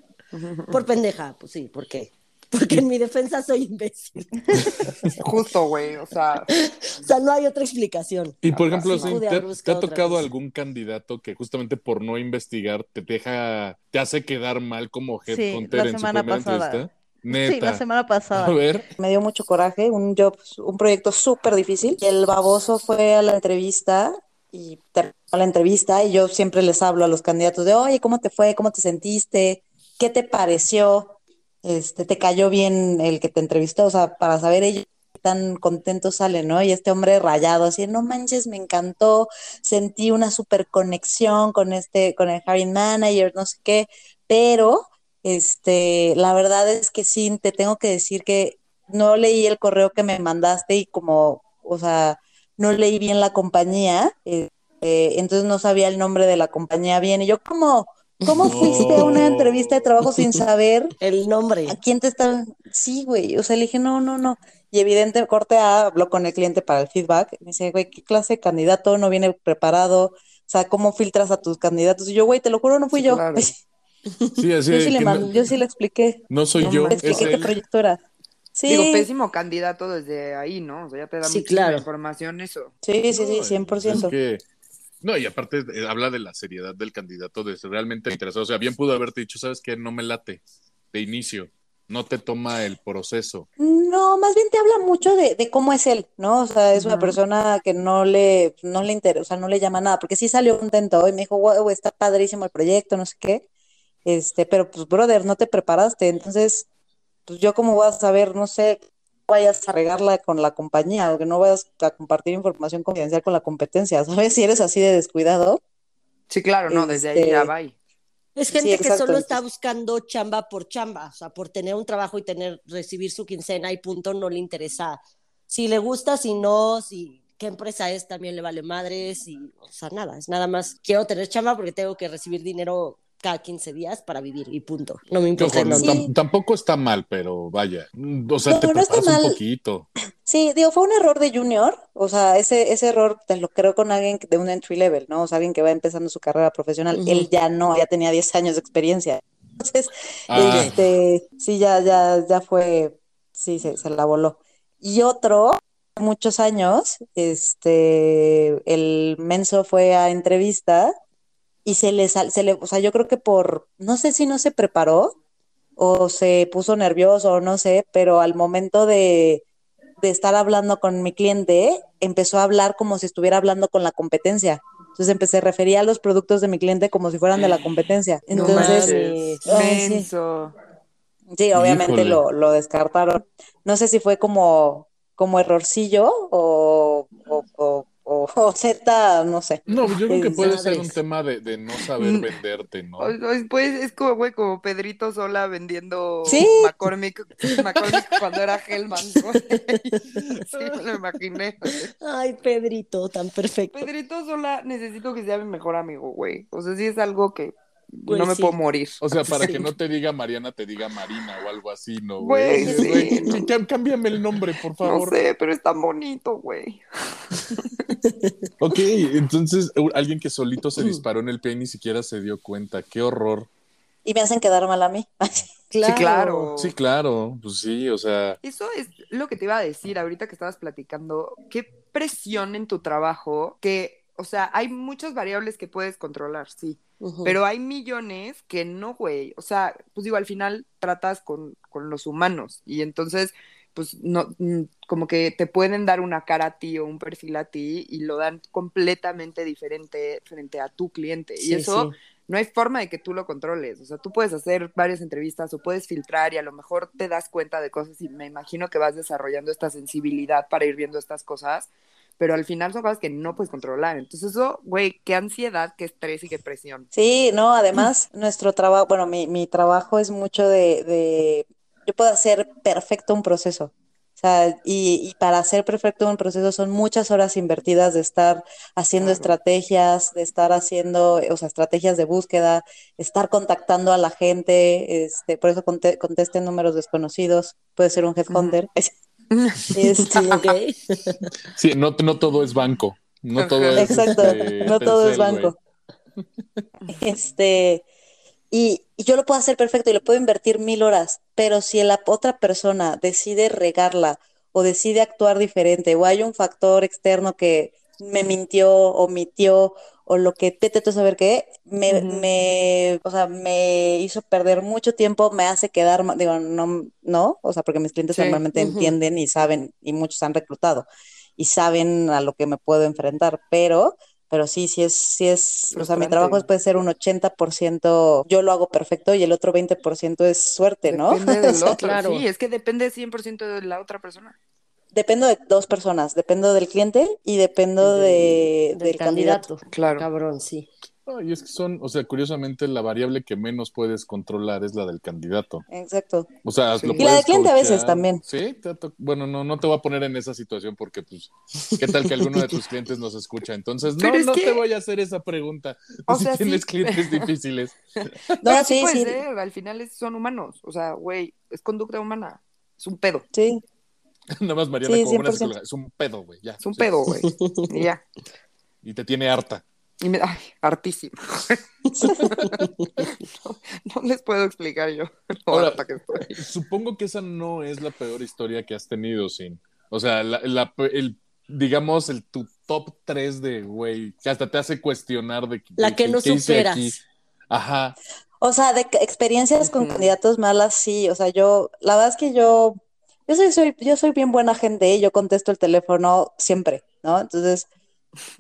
Por pendeja, pues sí, ¿por qué? Porque en mi defensa soy imbécil. Justo, güey, o sea, O sea, no hay otra explicación. Y por ejemplo, sí ¿te, ha tocado algún candidato que justamente por no investigar te deja, te hace quedar mal como Sí, headhunter la en su primera pasada. entrevista? Sí, la semana pasada. A ver. Me dio mucho coraje, un job, un proyecto súper difícil. Y el baboso fue a la entrevista y terminó la entrevista y yo siempre les hablo a los candidatos de, oye, ¿cómo te fue? ¿Cómo te sentiste? ¿Qué te pareció? Este, ¿te cayó bien el que te entrevistó? O sea, para saber ellos qué tan contentos salen, ¿no? Y este hombre rayado, así, no manches, me encantó, sentí una súper conexión con este, con el hiring manager, no sé qué, pero este, la verdad es que sí, te tengo que decir que no leí el correo que me mandaste y como, o sea, no leí bien la compañía, eh, eh, entonces no sabía el nombre de la compañía bien. Y yo, ¿cómo, cómo fuiste a una entrevista de trabajo sin saber El nombre. a quién te está? Sí, güey, o sea, le dije, no, no, no. Y evidente, corte A, habló con el cliente para el feedback. Me dice, güey, ¿qué clase de candidato? No viene preparado. O sea, ¿cómo filtras a tus candidatos? Y yo, güey, te lo juro, no fui Sí, yo. claro. Sí, así Yo sí, le que mandé- no, yo sí le expliqué. no soy No yo, es expliqué qué él. proyecto era. Sí, Digo, pésimo candidato desde ahí, ¿no? O sea, ya te da Sí, muchísima claro. información eso. sí, sí, sí, No, 100%. Es que, no, y aparte eh, habla de la seriedad del candidato, de si realmente le interesado. O sea, bien pudo haberte dicho, ¿sabes qué? No me late de inicio. No te toma el proceso. No, más bien te habla mucho de, de cómo es él, ¿no? O sea, es una persona que no le, no le interesa, o sea, no le llama nada, porque sí salió contento y me dijo, wow, está padrísimo el proyecto, no sé qué. Este, pero pues, brother, no te preparaste, entonces, pues yo cómo voy a saber, no sé, vayas a regarla con la compañía o que no vayas a compartir información confidencial con la competencia, ¿sabes? Si eres así de descuidado. Sí, claro, no, desde ahí Este, ya va. Es Sí, gente que solo está buscando chamba por chamba, o sea, por tener un trabajo y tener, recibir su quincena y punto, no le interesa. Si le gusta, si no, si qué empresa es, también le vale madres y, o sea, nada, es nada más, quiero tener chamba porque tengo que recibir dinero cada 15 días para vivir y punto. No me importa Sí. tampoco está mal, pero vaya. O sea, No, te no está un mal. poquito. Sí, digo, fue un error de junior, o sea, ese, ese error te lo creo con alguien de un entry level, ¿no? O sea, alguien que va empezando su carrera profesional. Él ya no, ya tenía 10 años de experiencia. Entonces, Ah. este, sí, ya, ya, ya fue, sí, se, se la voló. Y otro, muchos años, este, el menso fue a entrevista y se le, sal- se le, o sea, yo creo que por, no sé si no se preparó o se puso nervioso o no sé, pero al momento de, de estar hablando con mi cliente, empezó a hablar como si estuviera hablando con la competencia. Entonces empecé a referir a los productos de mi cliente como si fueran de la competencia. Entonces, ay, sí. Obviamente lo, lo descartaron. No sé si fue como, como errorcillo o, o, o, o- o Z, no sé. No, yo creo que Es- puede ser un tema de, de no saber Mm. venderte, ¿no? O- o- Pues es como, güey, como Pedrito Sola vendiendo Sí. McCormick, McCormick cuando era Hellman, güey. Sí, me lo imaginé. Ay, Pedrito, tan perfecto. Pedrito Sola necesito que sea mi mejor amigo, güey. O sea, sí es algo que Güey, no me sí. puedo morir. O sea, para Sí. que no te diga Mariana, te diga Marina o algo así, ¿no, Güey, güey? sí, Güey, no. Cámbiame el nombre, por No favor. sé, pero es tan bonito, güey. Ok, entonces alguien que solito se disparó en el pie y ni siquiera se dio cuenta. Qué horror. Y me hacen quedar mal a mí. Sí, claro. Sí, claro, pues sí, o sea, Eso es lo que te iba a decir ahorita que estabas platicando. Qué presión en tu trabajo que, o sea, hay muchas variables que puedes controlar, sí. Pero hay millones que no, güey. O sea, pues digo, al final tratas con, con los humanos y entonces, pues no, mm, como que te pueden dar una cara a ti o un perfil a ti y lo dan completamente diferente frente a tu cliente. Sí, y eso sí. no hay forma de que tú lo controles. O sea, tú puedes hacer varias entrevistas o puedes filtrar y a lo mejor te das cuenta de cosas y me imagino que vas desarrollando esta sensibilidad para ir viendo estas cosas, pero al final son cosas que no puedes controlar. Entonces eso, güey, qué ansiedad, qué estrés y qué presión. Sí, no, además nuestro trabajo, bueno, mi, mi trabajo es mucho de, de, yo puedo hacer perfecto un proceso. O sea, y, y para hacer perfecto un proceso son muchas horas invertidas de estar haciendo Claro. estrategias, de estar haciendo, o sea, estrategias de búsqueda, estar contactando a la gente, este, por eso conte- contesten números desconocidos, puede ser un headhunter. Este, Sí, no, no todo es banco. No todo es. Exacto, este, no todo es banco. Este, y, y yo lo puedo hacer perfecto y lo puedo invertir mil horas, pero si la otra persona decide regarla o decide actuar diferente o hay un factor externo que me mintió, omitió o lo que vete tú a saber qué, me, me, o sea, me hizo perder mucho tiempo, me hace quedar, digo, no, no, o sea, porque mis clientes Sí. normalmente entienden y saben, y muchos han reclutado y saben a lo que me puedo enfrentar, pero, pero sí, sí es, sí es, o sea, mi trabajo puede ser un 80%, yo lo hago perfecto y el otro 20% es suerte, ¿no? Depende del sea, otro. claro. Sí, es que depende 100% de la otra persona. Dependo de dos personas, dependo del cliente y dependo de, Del del candidato. Claro. Cabrón, sí. Ay, es que son, o sea, curiosamente la variable que menos puedes controlar es la del candidato. Exacto. O sea, Sí. lo Y la del cliente a veces también. Sí, te ha to- bueno, no, no te voy a poner en esa situación porque, pues, ¿qué tal que alguno de tus clientes nos escucha? Entonces, no, es no que- te voy a hacer esa pregunta. O si sea, sí. tienes clientes difíciles. No, sí, puede sí, ser, al final es- son humanos. O sea, güey, es conducta humana. Es un pedo. sí. Nada más Mariana Sí, como buena 100%. psicóloga. Es un pedo, güey, ya. Es un Sí. pedo, güey. Y ya. Y te tiene harta. Y me, ay, hartísima. no, no les puedo explicar yo. lo Ahora, harta que estoy. Supongo que esa no es la peor historia que has tenido, Sin. O sea, la, la- el, digamos, el tu top 3 de, güey, que hasta te hace cuestionar de La de que no ¿qué hice superas. aquí? Ajá. O sea, de que- experiencias con candidatos malas, sí. O sea, yo, la verdad es que yo, yo soy, soy, yo soy bien buena gente, yo contesto el teléfono siempre, ¿no? Entonces,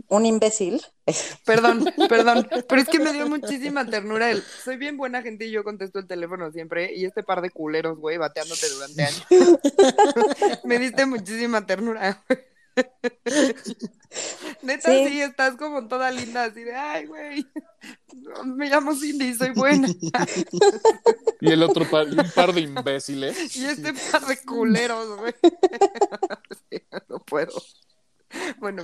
un imbécil. Perdón, perdón, pero es que me dio muchísima ternura el. Soy bien buena gente y yo contesto el teléfono siempre. Y este par de culeros, güey, bateándote durante años. me diste muchísima ternura. Neta, Sí. sí. estás como toda linda, así de, ay, güey, me llamo Cindy, soy buena. Y el otro par, un par de imbéciles. Y este par de culeros, güey. Sí, no puedo. Bueno,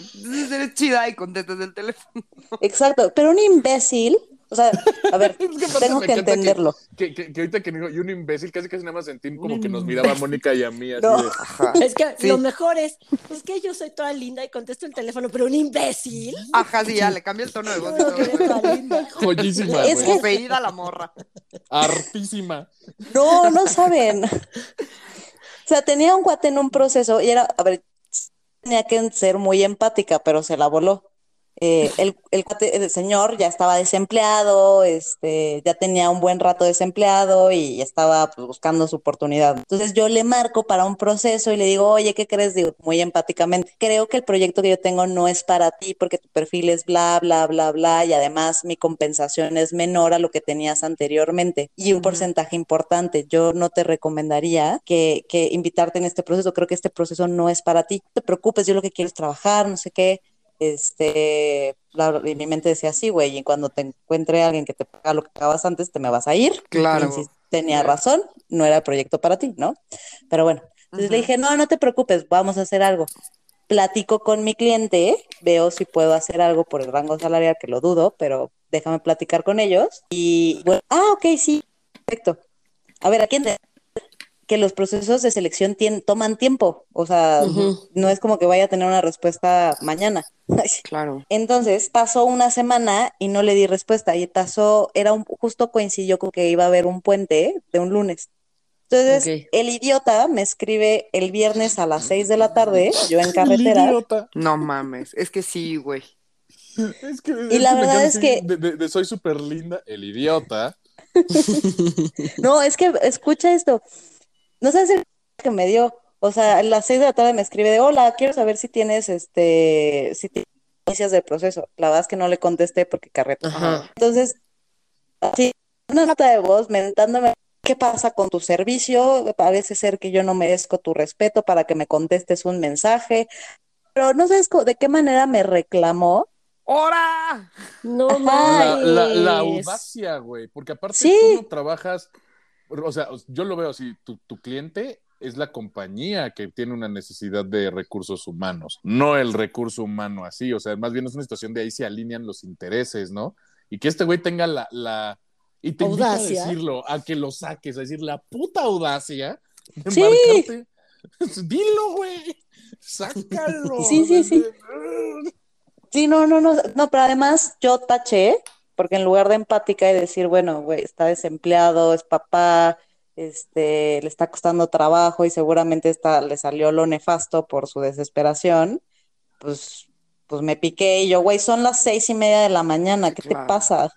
eres chida y contestas el teléfono. Exacto, pero un imbécil, o sea, a ver, Es que tengo que entenderlo. Que, que, que ahorita que digo, y un imbécil, casi casi nada más sentí como que nos miraba a Mónica y a mí, así No. de, Ajá. Es que Sí. lo mejor es, es que yo soy toda linda y contesto el teléfono, pero un imbécil. Ajá, sí, ya, le cambia el tono de voz joyísima, Es que- Poseída la morra. Hartísima. No, no saben. O sea, tenía un cuate en un proceso y era, a ver, tenía que ser muy empática, pero se la voló. Eh, el, el, el señor ya estaba desempleado, este, ya tenía un buen rato desempleado y estaba pues, buscando su oportunidad. Entonces yo le marco para un proceso y le digo, oye, ¿qué crees? Digo, muy empáticamente, creo que el proyecto que yo tengo no es para ti porque tu perfil es bla, bla, bla, bla y además mi compensación es menor a lo que tenías anteriormente y un Ujú. porcentaje importante. Yo no te recomendaría que, que invitarte en este proceso. Creo que este proceso no es para ti. No te preocupes, yo lo que quiero es trabajar, no sé qué. Este, y mi mente decía así, güey, y cuando te encuentre alguien que te paga lo que pagabas antes, te me vas a ir. Claro. Y sí, tenía razón, no era el proyecto para ti, ¿no? Pero bueno, entonces le dije, no, no te preocupes, vamos a hacer algo. Platico con mi cliente, veo si puedo hacer algo por el rango salarial, que lo dudo, pero déjame platicar con ellos. Y bueno, ah, ok, sí, perfecto. A ver, aquí entiendo que los procesos de selección tien- toman tiempo, o sea, no es como que vaya a tener una respuesta mañana. Claro. Entonces pasó una semana y no le di respuesta y pasó, era un, justo coincidió con que iba a haber un puente de un lunes. Entonces el idiota me escribe el viernes a las 6 de la tarde, yo en carretera. Idiota. No mames. Es que sí, güey. Es que, Y la me verdad es que- De, de- de soy súper linda, el idiota. No, es que escucha esto. No sabes el que me dio. O sea, a las 6 de la tarde me escribe de hola, quiero saber si tienes este, si tienes noticias del proceso. La verdad es que no le contesté porque carreta. Ajá. Entonces, así, una nota de voz mentándome qué pasa con tu servicio, parece ser que yo no merezco tu respeto para que me contestes un mensaje, pero no sabes de qué manera me reclamó. ¡Hora! No Ajá. La, la, la mames. audacia, güey. Porque aparte Sí. tú no trabajas. O sea, yo lo veo así: tu, tu cliente es la compañía que tiene una necesidad de recursos humanos, no el recurso humano así. O sea, más bien es una situación de ahí se alinean los intereses, ¿no? Y que este güey tenga la. la y te invita a Audacia. decirlo, a que lo saques, a decir la puta audacia de Sí. marcarte. Dilo, güey. Sácalo. Sí, sí, sí. Sí, no, no, no, no, pero además yo taché, porque en lugar de empática y decir, bueno, güey, está desempleado, es papá, este, le está costando trabajo y seguramente está, le salió lo nefasto por su desesperación, pues, pues me piqué y yo, güey, son las seis y media de la mañana, ¿qué te pasa?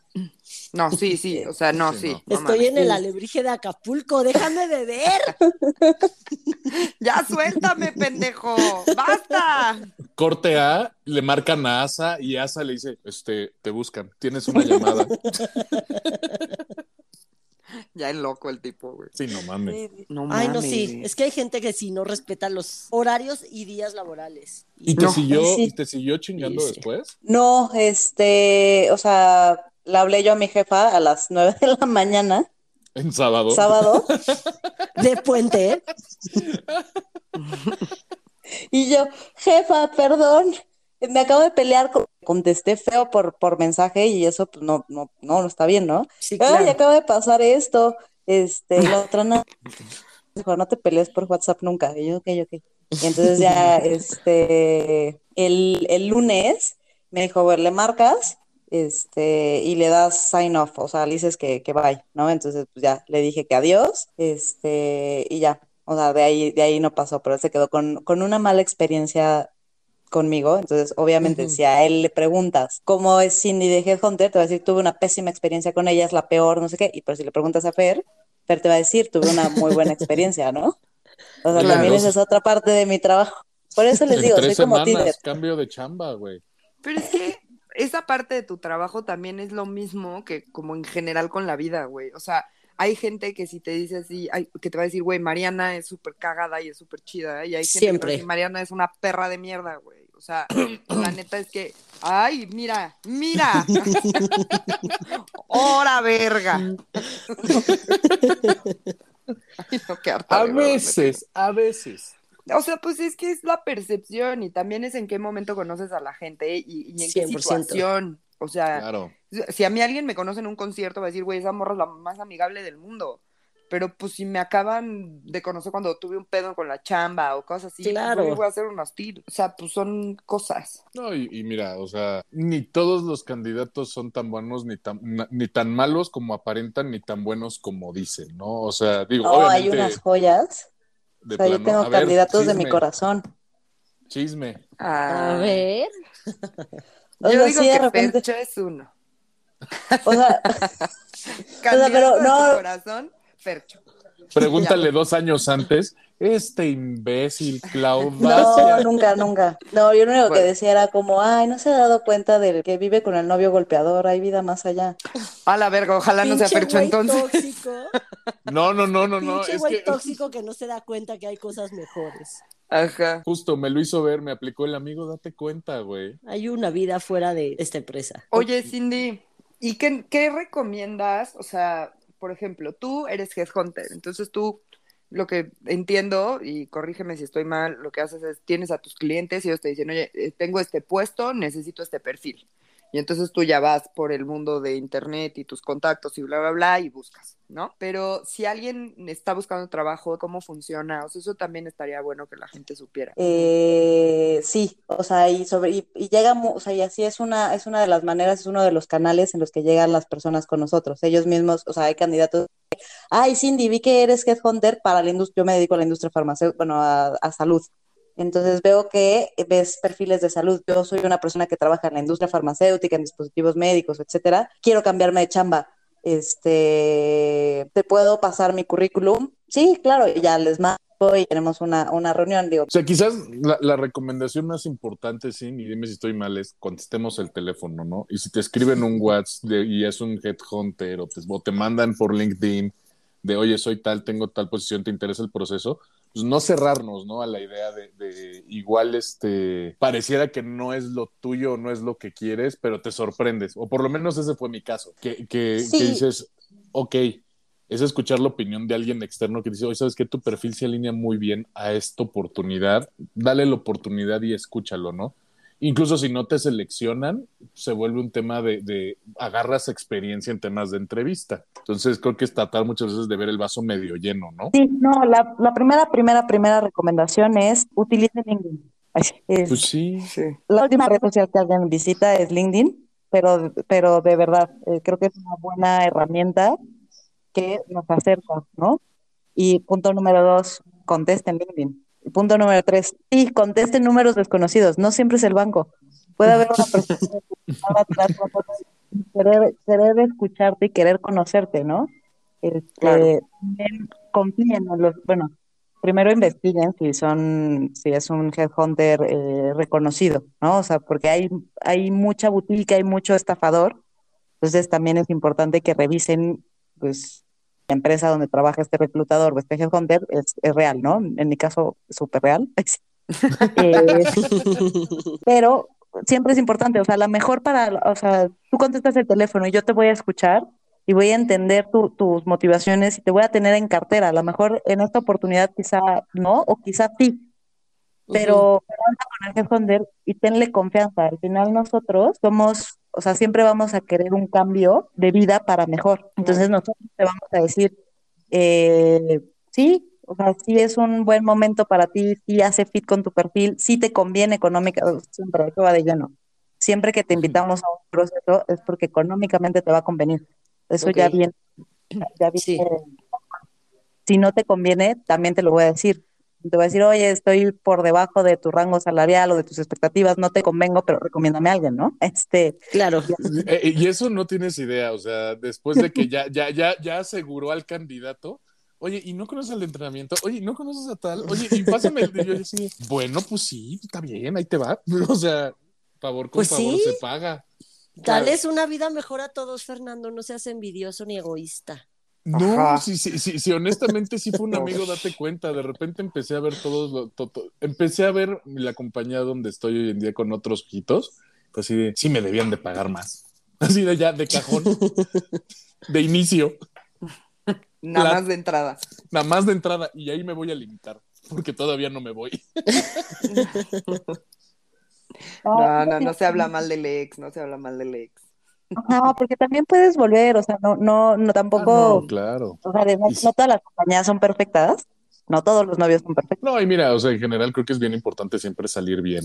No, sí, sí. O sea, no, Sí, sí. no. no Estoy mames. en el alebrije de Acapulco, déjame beber. Ya suéltame, pendejo. ¡Basta! Corte A, le marcan a Asa y Asa le dice, este, te buscan, tienes una llamada. Ya es loco el tipo, güey. Sí, no mames. No Ay, no, mames, sí. Es que hay gente que sí no respeta los horarios y días laborales. ¿Y te No. siguió, Sí. y te siguió chingando Sí, sí. después? No, este, o sea, le hablé yo a mi jefa a las nueve de la mañana, En sábado. sábado, De puente. Y yo, jefa, perdón, me acabo de pelear, con- contesté feo por, por mensaje y eso pues no, no, no, no está bien, ¿no? Sí, Ay, claro. acaba de pasar esto, este, la otra no, dijo, no te pelees por WhatsApp nunca, y yo, ok, ok. Y entonces ya, este, el, el lunes me dijo, a ver, ¿le marcas? Este, y le das sign off, o sea, le dices que, que bye, ¿no? Entonces, pues ya, le dije que adiós, este, y ya, o sea, de ahí, de ahí no pasó, pero él se quedó con, con una mala experiencia conmigo, entonces, obviamente, si a él le preguntas cómo es Cindy de Headhunter, te va a decir, tuve una pésima experiencia con ella, es la peor, no sé qué, y pero si le preguntas a Fer, Fer te va a decir, tuve una muy buena experiencia, ¿no? O sea, Claro. también esa es otra parte de mi trabajo. Por eso les digo, soy como Tinder. cambio de chamba, güey. Pero es que esa parte de tu trabajo también es lo mismo que como en general con la vida, güey. O sea, hay gente que si te dice así, hay- que te va a decir, güey, Mariana es súper cagada y es súper chida. Y hay gente que decir, Mariana es una perra de mierda, güey. O sea, la neta es que, ay, mira, mira. ¡Hora verga! Ay, no, qué harta A veces, a veces. O sea, pues es que es la percepción y también es en qué momento conoces a la gente y, y en qué 100%. situación. O sea, Claro. si a mí alguien me conoce en un concierto, va a decir, güey, esa morra es la más amigable del mundo. Pero pues si me acaban de conocer cuando tuve un pedo con la chamba o cosas así, pues, Claro. güey, voy a hacer un hostil. O sea, pues son cosas. No, y, y mira, o sea, ni todos los candidatos son tan buenos ni tan, ni tan malos como aparentan, ni tan buenos como dicen, ¿no? O sea, digo, No, hay unas joyas. De O sea, yo plano, tengo a ver, candidatos de mi corazón. Chisme. A ver. O Yo sea, digo sí, de que repente, Fercho es uno. o sea, Candidato pero de no- tu corazón, Fercho. Pregúntale dos años antes, este imbécil, no, Claudacia. nunca, nunca. No, yo lo único que decía era como, ay, no se ha dado cuenta del que vive con el novio golpeador, hay vida más allá. A la verga, ojalá no Fercho güey entonces. tóxico. No, no, no, no, no. Pinche Es güey que tóxico que no se da cuenta que hay cosas mejores. Ajá. justo me lo hizo ver, me aplicó el amigo, date cuenta, güey. Hay una vida fuera de esta empresa. Oye, Cindy, ¿y qué, qué recomiendas? O sea, por ejemplo, tú eres headhunter, entonces tú lo que entiendo, y corrígeme si estoy mal, lo que haces es, tienes a tus clientes y ellos te dicen, oye, eh, tengo este puesto, necesito este perfil. Y entonces tú ya vas por el mundo de internet y tus contactos y bla, bla, bla, y buscas, ¿no? Pero si alguien está buscando trabajo, ¿cómo funciona? O sea, eso también estaría bueno que la gente supiera. Eh, sí, o sea, y sobre, y, y llega, o sea, y así es una, es una de las maneras, es uno de los canales en los que llegan las personas con nosotros. Ellos mismos, o sea, hay candidatos. Ay, Cindy, vi que eres headhunter para la industria, yo me dedico a la industria farmacéutica, bueno, a, salud. Entonces veo que ves perfiles de salud. Yo soy una persona que trabaja en la industria farmacéutica, en dispositivos médicos, etcétera. Quiero cambiarme de chamba. Este, ¿te puedo pasar mi currículum? Sí, claro, ya les mando y tenemos una, una reunión. Digo, O sea, quizás la, la recomendación más importante, sí, y dime si estoy mal, es contestemos el teléfono, ¿no? Y si te escriben un WhatsApp y es un headhunter o te, o te mandan por LinkedIn de, oye, soy tal, tengo tal posición, ¿te interesa el proceso? Pues no cerrarnos, ¿no? A la idea de, de igual, este, pareciera que no es lo tuyo, no es lo que quieres, pero te sorprendes. O por lo menos ese fue mi caso, que, que, Sí. que dices, ok, es escuchar la opinión de alguien externo que dice, oye, ¿sabes qué? Tu perfil se alinea muy bien a esta oportunidad, dale la oportunidad y escúchalo, ¿no? Incluso si no te seleccionan, se vuelve un tema de, de agarras experiencia en temas de entrevista. Entonces creo que es tratar muchas veces de ver el vaso medio lleno, ¿no? Sí, no, la, la primera, primera, primera recomendación es utilicen LinkedIn. Ay, es- Pues sí. Sí. la última red social que alguien visita es LinkedIn, pero, pero de verdad, eh, creo que es una buena herramienta que nos acerca, ¿no? Y punto número dos, contesten LinkedIn. Y punto número tres, sí, contesten números desconocidos, no siempre es el banco. Puede haber una persona que atrás, y querer, querer escucharte y querer conocerte, ¿no? Este, Claro. confíen en los, bueno, primero investiguen si son, si es un headhunter eh, reconocido, ¿no? O sea, porque hay, hay mucha boutique, hay mucho estafador, entonces también es importante que revisen, pues, la empresa donde trabaja este reclutador o este headhunter es, es real, ¿no? En mi caso, súper real. Eh, pero siempre es importante, o sea, la mejor para, o sea, tú contestas el teléfono y yo te voy a escuchar y voy a entender tu- tus motivaciones y te voy a tener en cartera. A lo mejor en esta oportunidad quizá no, o quizá sí, pero pero habla con el headhunter y tenle confianza. Al final nosotros somos, o sea, siempre vamos a querer un cambio de vida para mejor. Entonces nosotros te vamos a decir, eh, sí, o sea, sí es un buen momento para ti, sí hace fit con tu perfil, sí te conviene económica, siempre, eso va de lleno. siempre que te invitamos a un proceso es porque económicamente te va a convenir. Eso ya viene, ya Sí. Si no te conviene, también te lo voy a decir. Te voy a decir, oye, estoy por debajo de tu rango salarial o de tus expectativas, no te convengo, pero recomiéndame a alguien, ¿no? Este, Claro. Eh, y eso no tienes idea, o sea, después de que ya, ya, ya, ya aseguró al candidato, oye, ¿y no conoces el entrenamiento? Oye, ¿y no conoces a tal? Oye, y pásame el... y yo así, bueno, pues sí, está bien, ahí te va. O sea, favor con Pues favor sí. se paga. Dales una vida mejor a todos, Fernando. No seas envidioso ni egoísta. No, sí, sí, sí, sí, honestamente sí fue un amigo, date cuenta, de repente empecé a ver todos los, to- to- empecé a ver la compañía donde estoy hoy en día con otros ojitos, pues sí, de, sí me debían de pagar más, así de ya, de cajón, de inicio, Nada La- más de entrada. nada más de entrada, y ahí me voy a limitar, porque todavía no me voy. No, no, no se habla mal del ex, no se habla mal del ex. No, porque también puedes volver, o sea, no, no, no tampoco, Ah, no, claro. o sea, además, no todas las compañías son perfectas, no todos los novios son perfectos. No, y mira, o sea, en general creo que es bien importante siempre salir bien,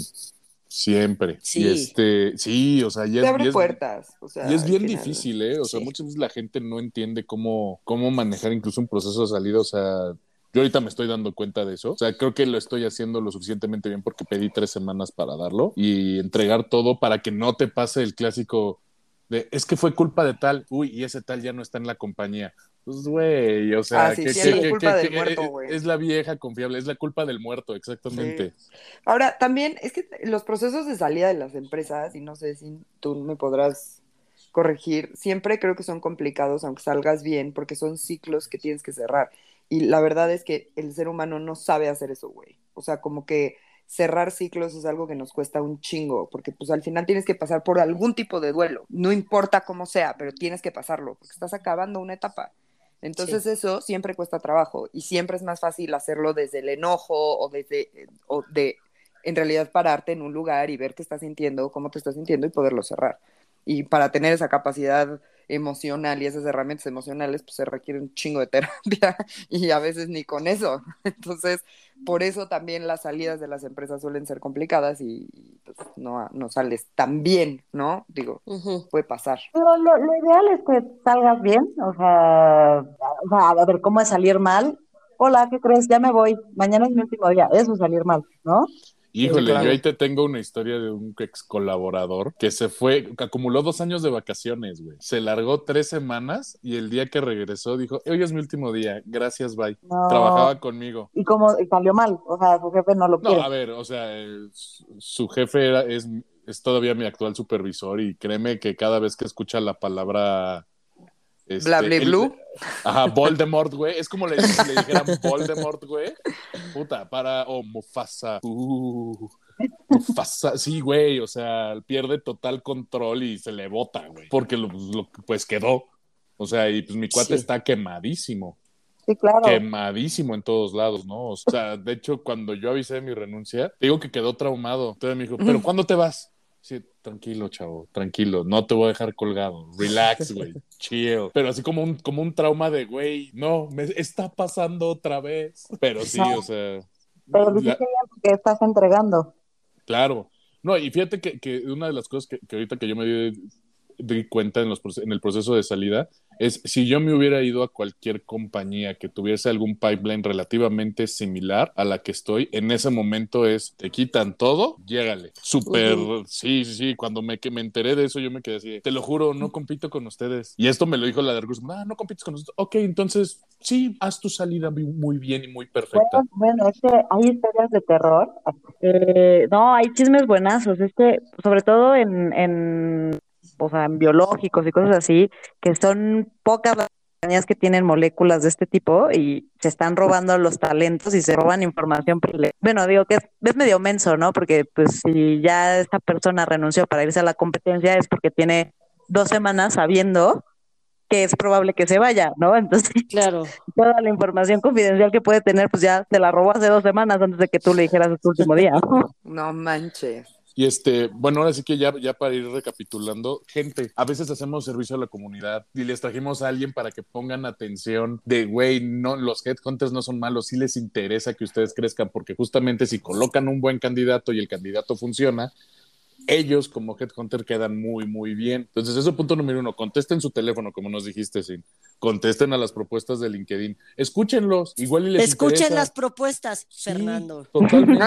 siempre. Sí. Y este, sí, o sea, y Te es, abre y es- puertas. O sea, Y es bien final. difícil, ¿eh? O sea, Sí. muchas veces la gente no entiende cómo, cómo manejar incluso un proceso de salida. O sea, yo ahorita me estoy dando cuenta de eso. O sea, creo que lo estoy haciendo lo suficientemente bien porque pedí tres semanas para darlo y entregar todo para que no te pase el clásico de es que fue culpa de tal, uy, y ese tal ya no está en la compañía. Pues, güey, o sea, Ah, sí, que, siempre que- es culpa que- del que- muerto, güey. es la vieja confiable, es la culpa del muerto, exactamente. Ahora, también es que los procesos de salida de las empresas, y no sé si tú me podrás corregir, siempre creo que son complicados, aunque salgas bien, porque son ciclos que tienes que cerrar. Y la verdad es que el ser humano no sabe hacer eso, güey. O sea, como que cerrar ciclos es algo que nos cuesta un chingo, porque pues al final tienes que pasar por algún tipo de duelo. No importa cómo sea, pero tienes que pasarlo, porque estás acabando una etapa. Entonces eso siempre cuesta trabajo y siempre es más fácil hacerlo desde el enojo o desde o de en realidad pararte en un lugar y ver qué estás sintiendo, cómo te estás sintiendo y poderlo cerrar. Y para tener esa capacidad emocional y esas herramientas emocionales, pues se requiere un chingo de terapia y a veces ni con eso. Entonces, por eso también las salidas de las empresas suelen ser complicadas y, pues no, no sales tan bien, ¿no? Digo, Ujú. puede pasar. Pero lo, lo ideal es que salgas bien, o sea, o sea, a ver, ¿cómo es salir mal? Hola, ¿qué crees? Ya me voy, mañana es mi último día, eso es salir mal, ¿no? Híjole, claro. yo ahí te tengo una historia de un ex colaborador que se fue, que acumuló dos años de vacaciones, güey. Se largó tres semanas y el día que regresó dijo, hoy es mi último día, gracias, bye. No. Trabajaba conmigo. Y como y salió mal, o sea, su jefe no lo No, quiere. a ver, o sea, eh, su, su jefe era, es, es todavía mi actual supervisor y créeme que cada vez que escucha la palabra... este, Bla, bla, el- blue. Ajá, Voldemort, güey. Es como le, le dijeran Voldemort, güey. Puta, para. O Mufasa. Uh, Mufasa. Sí, güey. O sea, pierde total control y se le bota, güey. Porque lo, lo- pues quedó. O sea, y pues mi cuate Sí. está quemadísimo. Sí, claro. Quemadísimo en todos lados, ¿no? O sea, de hecho, cuando yo avisé de mi renuncia, digo que quedó traumado. Entonces me dijo, ¿pero cuándo te vas? Sí, tranquilo, chavo, tranquilo, no te voy a dejar colgado. Relax, güey, chill. Pero así como un, como un trauma de, güey, no, me está pasando otra vez. Pero sí, o sea, Pero la- porque estás entregando. claro. No, y fíjate que, que una de las cosas que, que ahorita que yo me di, di cuenta en, los, en el proceso de salida es si yo me hubiera ido a cualquier compañía que tuviese algún pipeline relativamente similar a la que estoy, en ese momento es, te quitan todo, llégale. Súper, sí, sí, sí, cuando me, que me enteré de eso yo me quedé así, te lo juro, no compito con ustedes. Y esto me lo dijo la de recursos, ah, no compites con nosotros. Ok, entonces sí, haz tu salida muy- muy bien y muy perfecta. Bueno, bueno, es que hay historias de terror. Eh, no, hay chismes buenazos. Es que, sobre todo en, en, o sea, en biológicos y cosas así, que son pocas las compañías que tienen moléculas de este tipo y se están robando los talentos y se roban información. Bueno, digo que es, es medio menso, ¿no? Porque pues si ya esta persona renunció para irse a la competencia es porque tiene dos semanas sabiendo que es probable que se vaya, ¿no? Entonces, Claro. toda la información confidencial que puede tener, pues ya te la robó hace dos semanas antes de que tú le dijeras es tu último día. No manches. Y este, bueno, ahora sí que ya, ya para ir recapitulando, gente, a veces hacemos servicio a la comunidad y les trajimos a alguien para que pongan atención de, güey, no, los headhunters no son malos, sí les interesa que ustedes crezcan, porque justamente si colocan un buen candidato y el candidato funciona, ellos como Headhunter quedan muy, muy bien. Entonces, eso punto número uno, contesten su teléfono, como nos dijiste, Sin. Contesten a las propuestas de LinkedIn. Escúchenlos, igual y les Escuchen interesa. las propuestas, Sí, Fernando. Totalmente.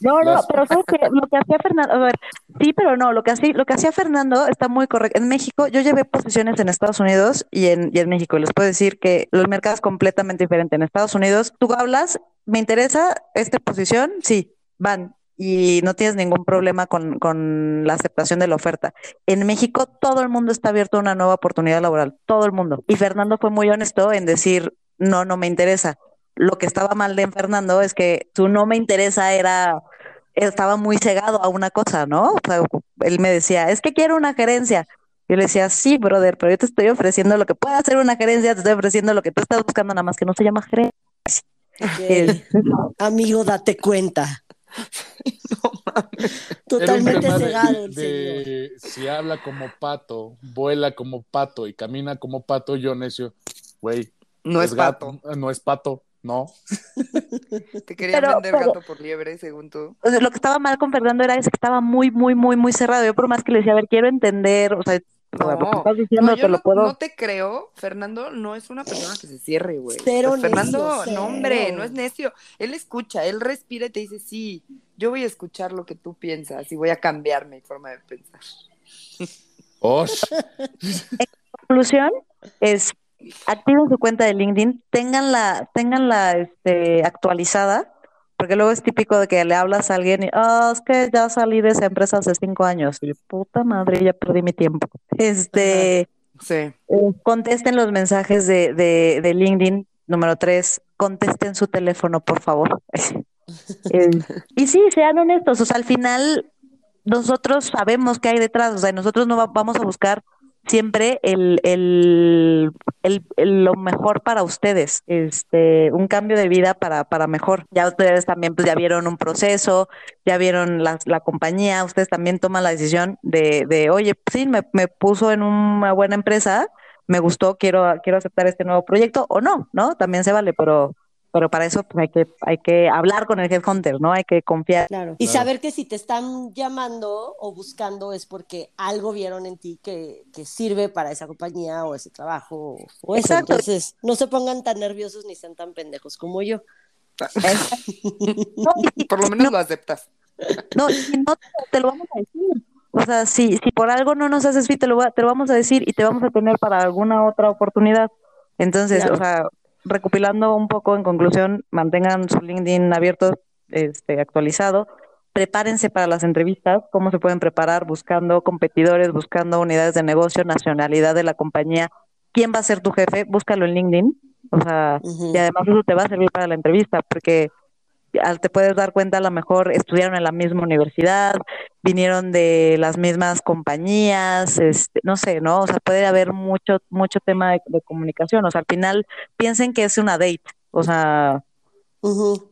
No, no, Las- pero ¿sabes qué? Lo que hacía Fernando, a ver, sí, pero no, lo que hacía, lo que hacía Fernando está muy correcto. En México, yo llevé posiciones en Estados Unidos y en, y en México, les puedo decir que el mercado es completamente diferente. En Estados Unidos, tú hablas, me interesa esta posición, sí, van. Y no tienes ningún problema con, con la aceptación de la oferta. En México, todo el mundo está abierto a una nueva oportunidad laboral, todo el mundo. Y Fernando fue muy honesto en decir, no, no me interesa. Lo que estaba mal de Fernando es que su no me interesa era estaba muy cegado a una cosa, ¿no? O sea, él me decía, es que quiero una gerencia. Yo le decía, sí, brother, pero yo te estoy ofreciendo lo que puede hacer una gerencia, te estoy ofreciendo lo que tú estás buscando, nada más que no se llama gerencia. Ok. Amigo, date cuenta. Era un Totalmente de- cegado de si habla como pato, vuela como pato y camina como pato, yo necio, güey. No es gato, pato. No es pato, no. Te querían Pero- vender pero- gato por liebre, según tú. O sea, lo que estaba mal con Fernando era ese que estaba muy, muy, muy, muy cerrado. Yo por más que le decía, a ver, quiero entender, o sea, o sea, lo que No, estás diciendo no, te yo lo no, puedo. no te creo. Fernando no es una persona que se cierre, güey. Cero Pues Fernando, necio, no, hombre, no es necio. Él escucha, él respira y te dice, sí, yo voy a escuchar lo que tú piensas y voy a cambiar mi forma de pensar. Osh. conclusión es activen su cuenta de LinkedIn, tenganla, tenganla este, actualizada, porque luego es típico de que le hablas a alguien y, ah, es que ya salí de esa empresa hace cinco años. Y puta madre, ya perdí mi tiempo. Este, Sí. eh, contesten los mensajes de, de, de LinkedIn. Número tres, contesten su teléfono, por favor. Eh, y sí, sean honestos. O sea, al final nosotros sabemos qué hay detrás. O sea, nosotros no va- vamos a buscar siempre el, el, el- lo mejor para ustedes, este, un cambio de vida para, para mejor. Ya ustedes también pues ya vieron un proceso, ya vieron la, la compañía, ustedes también toman la decisión de, de oye, sí, me, me puso en una buena empresa, me gustó, quiero, quiero aceptar este nuevo proyecto o no, ¿no? También se vale, pero, pero para eso pues, hay que, hay que hablar con el headhunter, ¿no? Hay que confiar. Claro. Y Claro. saber que si te están llamando o buscando es porque algo vieron en ti que, que sirve para esa compañía o ese trabajo o, o eso. Exacto. Entonces, no se pongan tan nerviosos ni sean tan pendejos como yo. No, y- Por lo menos lo aceptas. No, y no te, te lo vamos a decir. O sea, si, si por algo no nos haces fit, te lo, va- te lo vamos a decir y te vamos a tener para alguna otra oportunidad. Entonces, Claro. o sea, recopilando un poco en conclusión, mantengan su LinkedIn abierto, este, actualizado. Prepárense para las entrevistas, cómo se pueden preparar buscando competidores, buscando unidades de negocio, nacionalidad de la compañía, quién va a ser tu jefe, búscalo en LinkedIn. O sea, y además eso te va a servir para la entrevista, porque te puedes dar cuenta, a lo mejor estudiaron en la misma universidad, vinieron de las mismas compañías, este, no sé, ¿no? O sea, puede haber mucho, mucho tema de, de comunicación. O sea, al final piensen que es una date. O sea.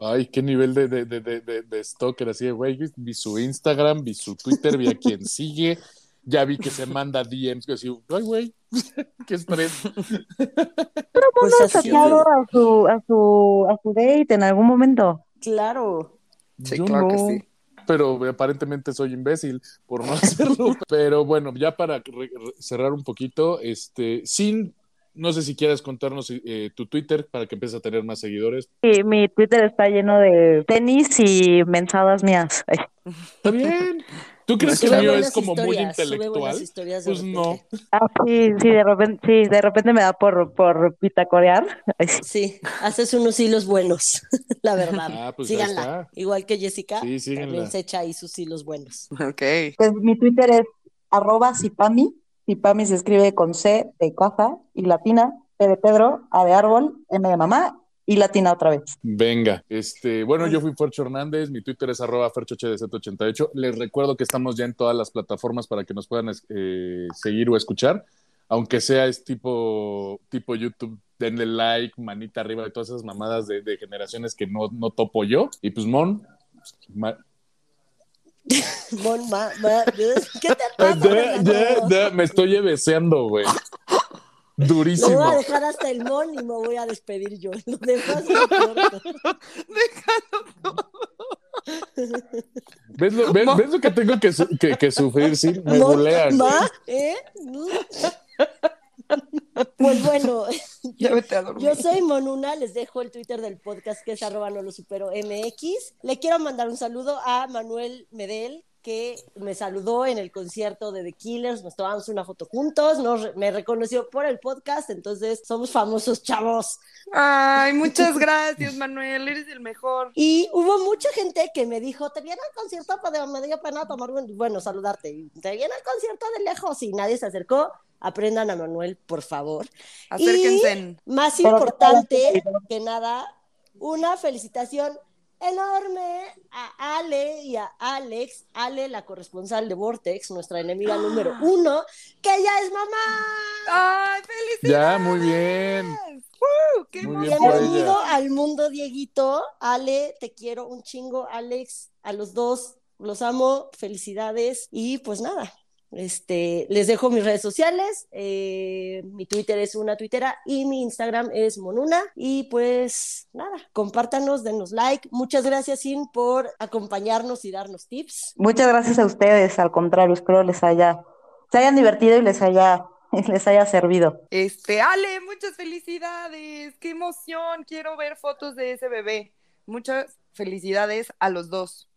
Ay, qué nivel de, de, de, de, de, de stalker, así de, güey, vi su Instagram, vi su Twitter, vi a quien sigue, ya vi que se manda DMs, que así, ay, güey, qué estrés. Pues ¿no has así, tratado a su, a su, a su date en algún momento? Claro. Sí, Yo claro que sí. Pero aparentemente soy imbécil por no hacerlo. Pero bueno, ya para cerrar un poquito, este, sin, no sé si quieres contarnos eh, tu Twitter para que empieces a tener más seguidores. Sí, mi Twitter está lleno de tenis y mensadas mías. Ay, Está bien. ¿Tú crees que el mío es como muy intelectual? Pues no. Ah, sí, sí, de repente, sí, de repente me da por, por pitacorear. Ay, sí. Sí, haces unos hilos buenos, la verdad. Ah, pues ya Síganla. está. Igual que Jessica, Sí, síganla. también se echa ahí sus hilos buenos. Ok. Pues mi Twitter es arroba Cipami. Cipami se escribe con C de casa y latina, P de Pedro, A de árbol, M de mamá y latina otra vez. Venga, este, bueno, yo fui Fercho Hernández, mi Twitter es arroba ferchohdz88. Les recuerdo que estamos ya en todas las plataformas para que nos puedan eh, seguir o escuchar, aunque sea es tipo, tipo YouTube, denle like, manita arriba de todas esas mamadas de, de generaciones que no, no topo yo. Y pues, Mon, ma- Mon, ma- ma- ¿Qué te Ah, pasa? ya, ya, Fernando? ya, me estoy beseando, güey. Lo Durísimo. voy a dejar hasta el mon y me voy a despedir yo. Lo corto. Déjalo. ¿Ves lo, ves- ves lo que tengo que, su- que- que sufrir? Sí, me Mon- bulean. ma, ¿eh? Pues bueno, Ya vete a dormir. yo soy Monuna, les dejo el Twitter del podcast que es arroba no lo supero MX. Le quiero mandar un saludo a Manuel Medel, que me saludó en el concierto de The Killers, nos tomamos una foto juntos, nos, me reconoció por el podcast, entonces somos famosos chavos. Ay, muchas gracias, Manuel. Eres el mejor. Y hubo mucha gente que me dijo, te viene al concierto, pero me dio pena tomar, un- bueno, saludarte. Te viene al concierto de lejos y nadie se acercó. Aprendan a Manuel, por favor. Acérquense. Y más importante que nada, una felicitación enorme a Alex, Ale, la corresponsal de Vortex, nuestra enemiga número uno, que ya es mamá. Ay, felicidades. Ya, muy bien. ¡Uh! ¡Qué Muy bien Bienvenido al mundo, Dieguito. Ale, te quiero un chingo. Alex, a los dos, los amo. Felicidades. Y pues nada, este, les dejo mis redes sociales. Eh, mi Twitter es una tuitera y mi Instagram es monuna. Y pues nada, compártanos, denos like. Muchas gracias, Sin, por acompañarnos y darnos tips. Muchas gracias a ustedes, al contrario, espero les haya, se hayan divertido y les haya, les haya servido. Este, Ale, muchas felicidades. ¡Qué emoción! Quiero ver fotos de ese bebé. Muchas felicidades a los dos.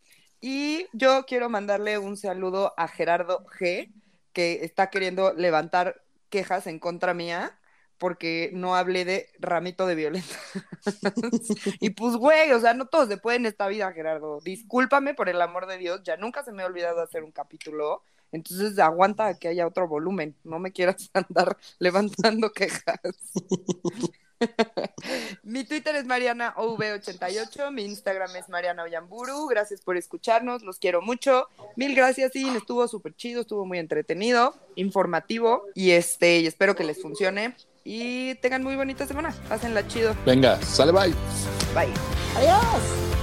Y yo quiero mandarle un saludo a Gerardo G, que está queriendo levantar quejas en contra mía porque no hablé de ramito de violeta. y pues, güey, o sea, no todos se pueden en esta vida, Gerardo. Discúlpame por el amor de Dios, ya nunca se me ha olvidado hacer un capítulo. Entonces aguanta que haya otro volumen. No me quieras andar levantando quejas. mi Twitter es MarianaOV88, mi Instagram es Mariana Oyamburu. Gracias por escucharnos, los quiero mucho. Mil gracias, sí, estuvo súper chido, estuvo muy entretenido, informativo y este, y espero que les funcione. Y tengan muy bonita semana. Pásenla chido. Venga, sale, bye. Bye. Adiós.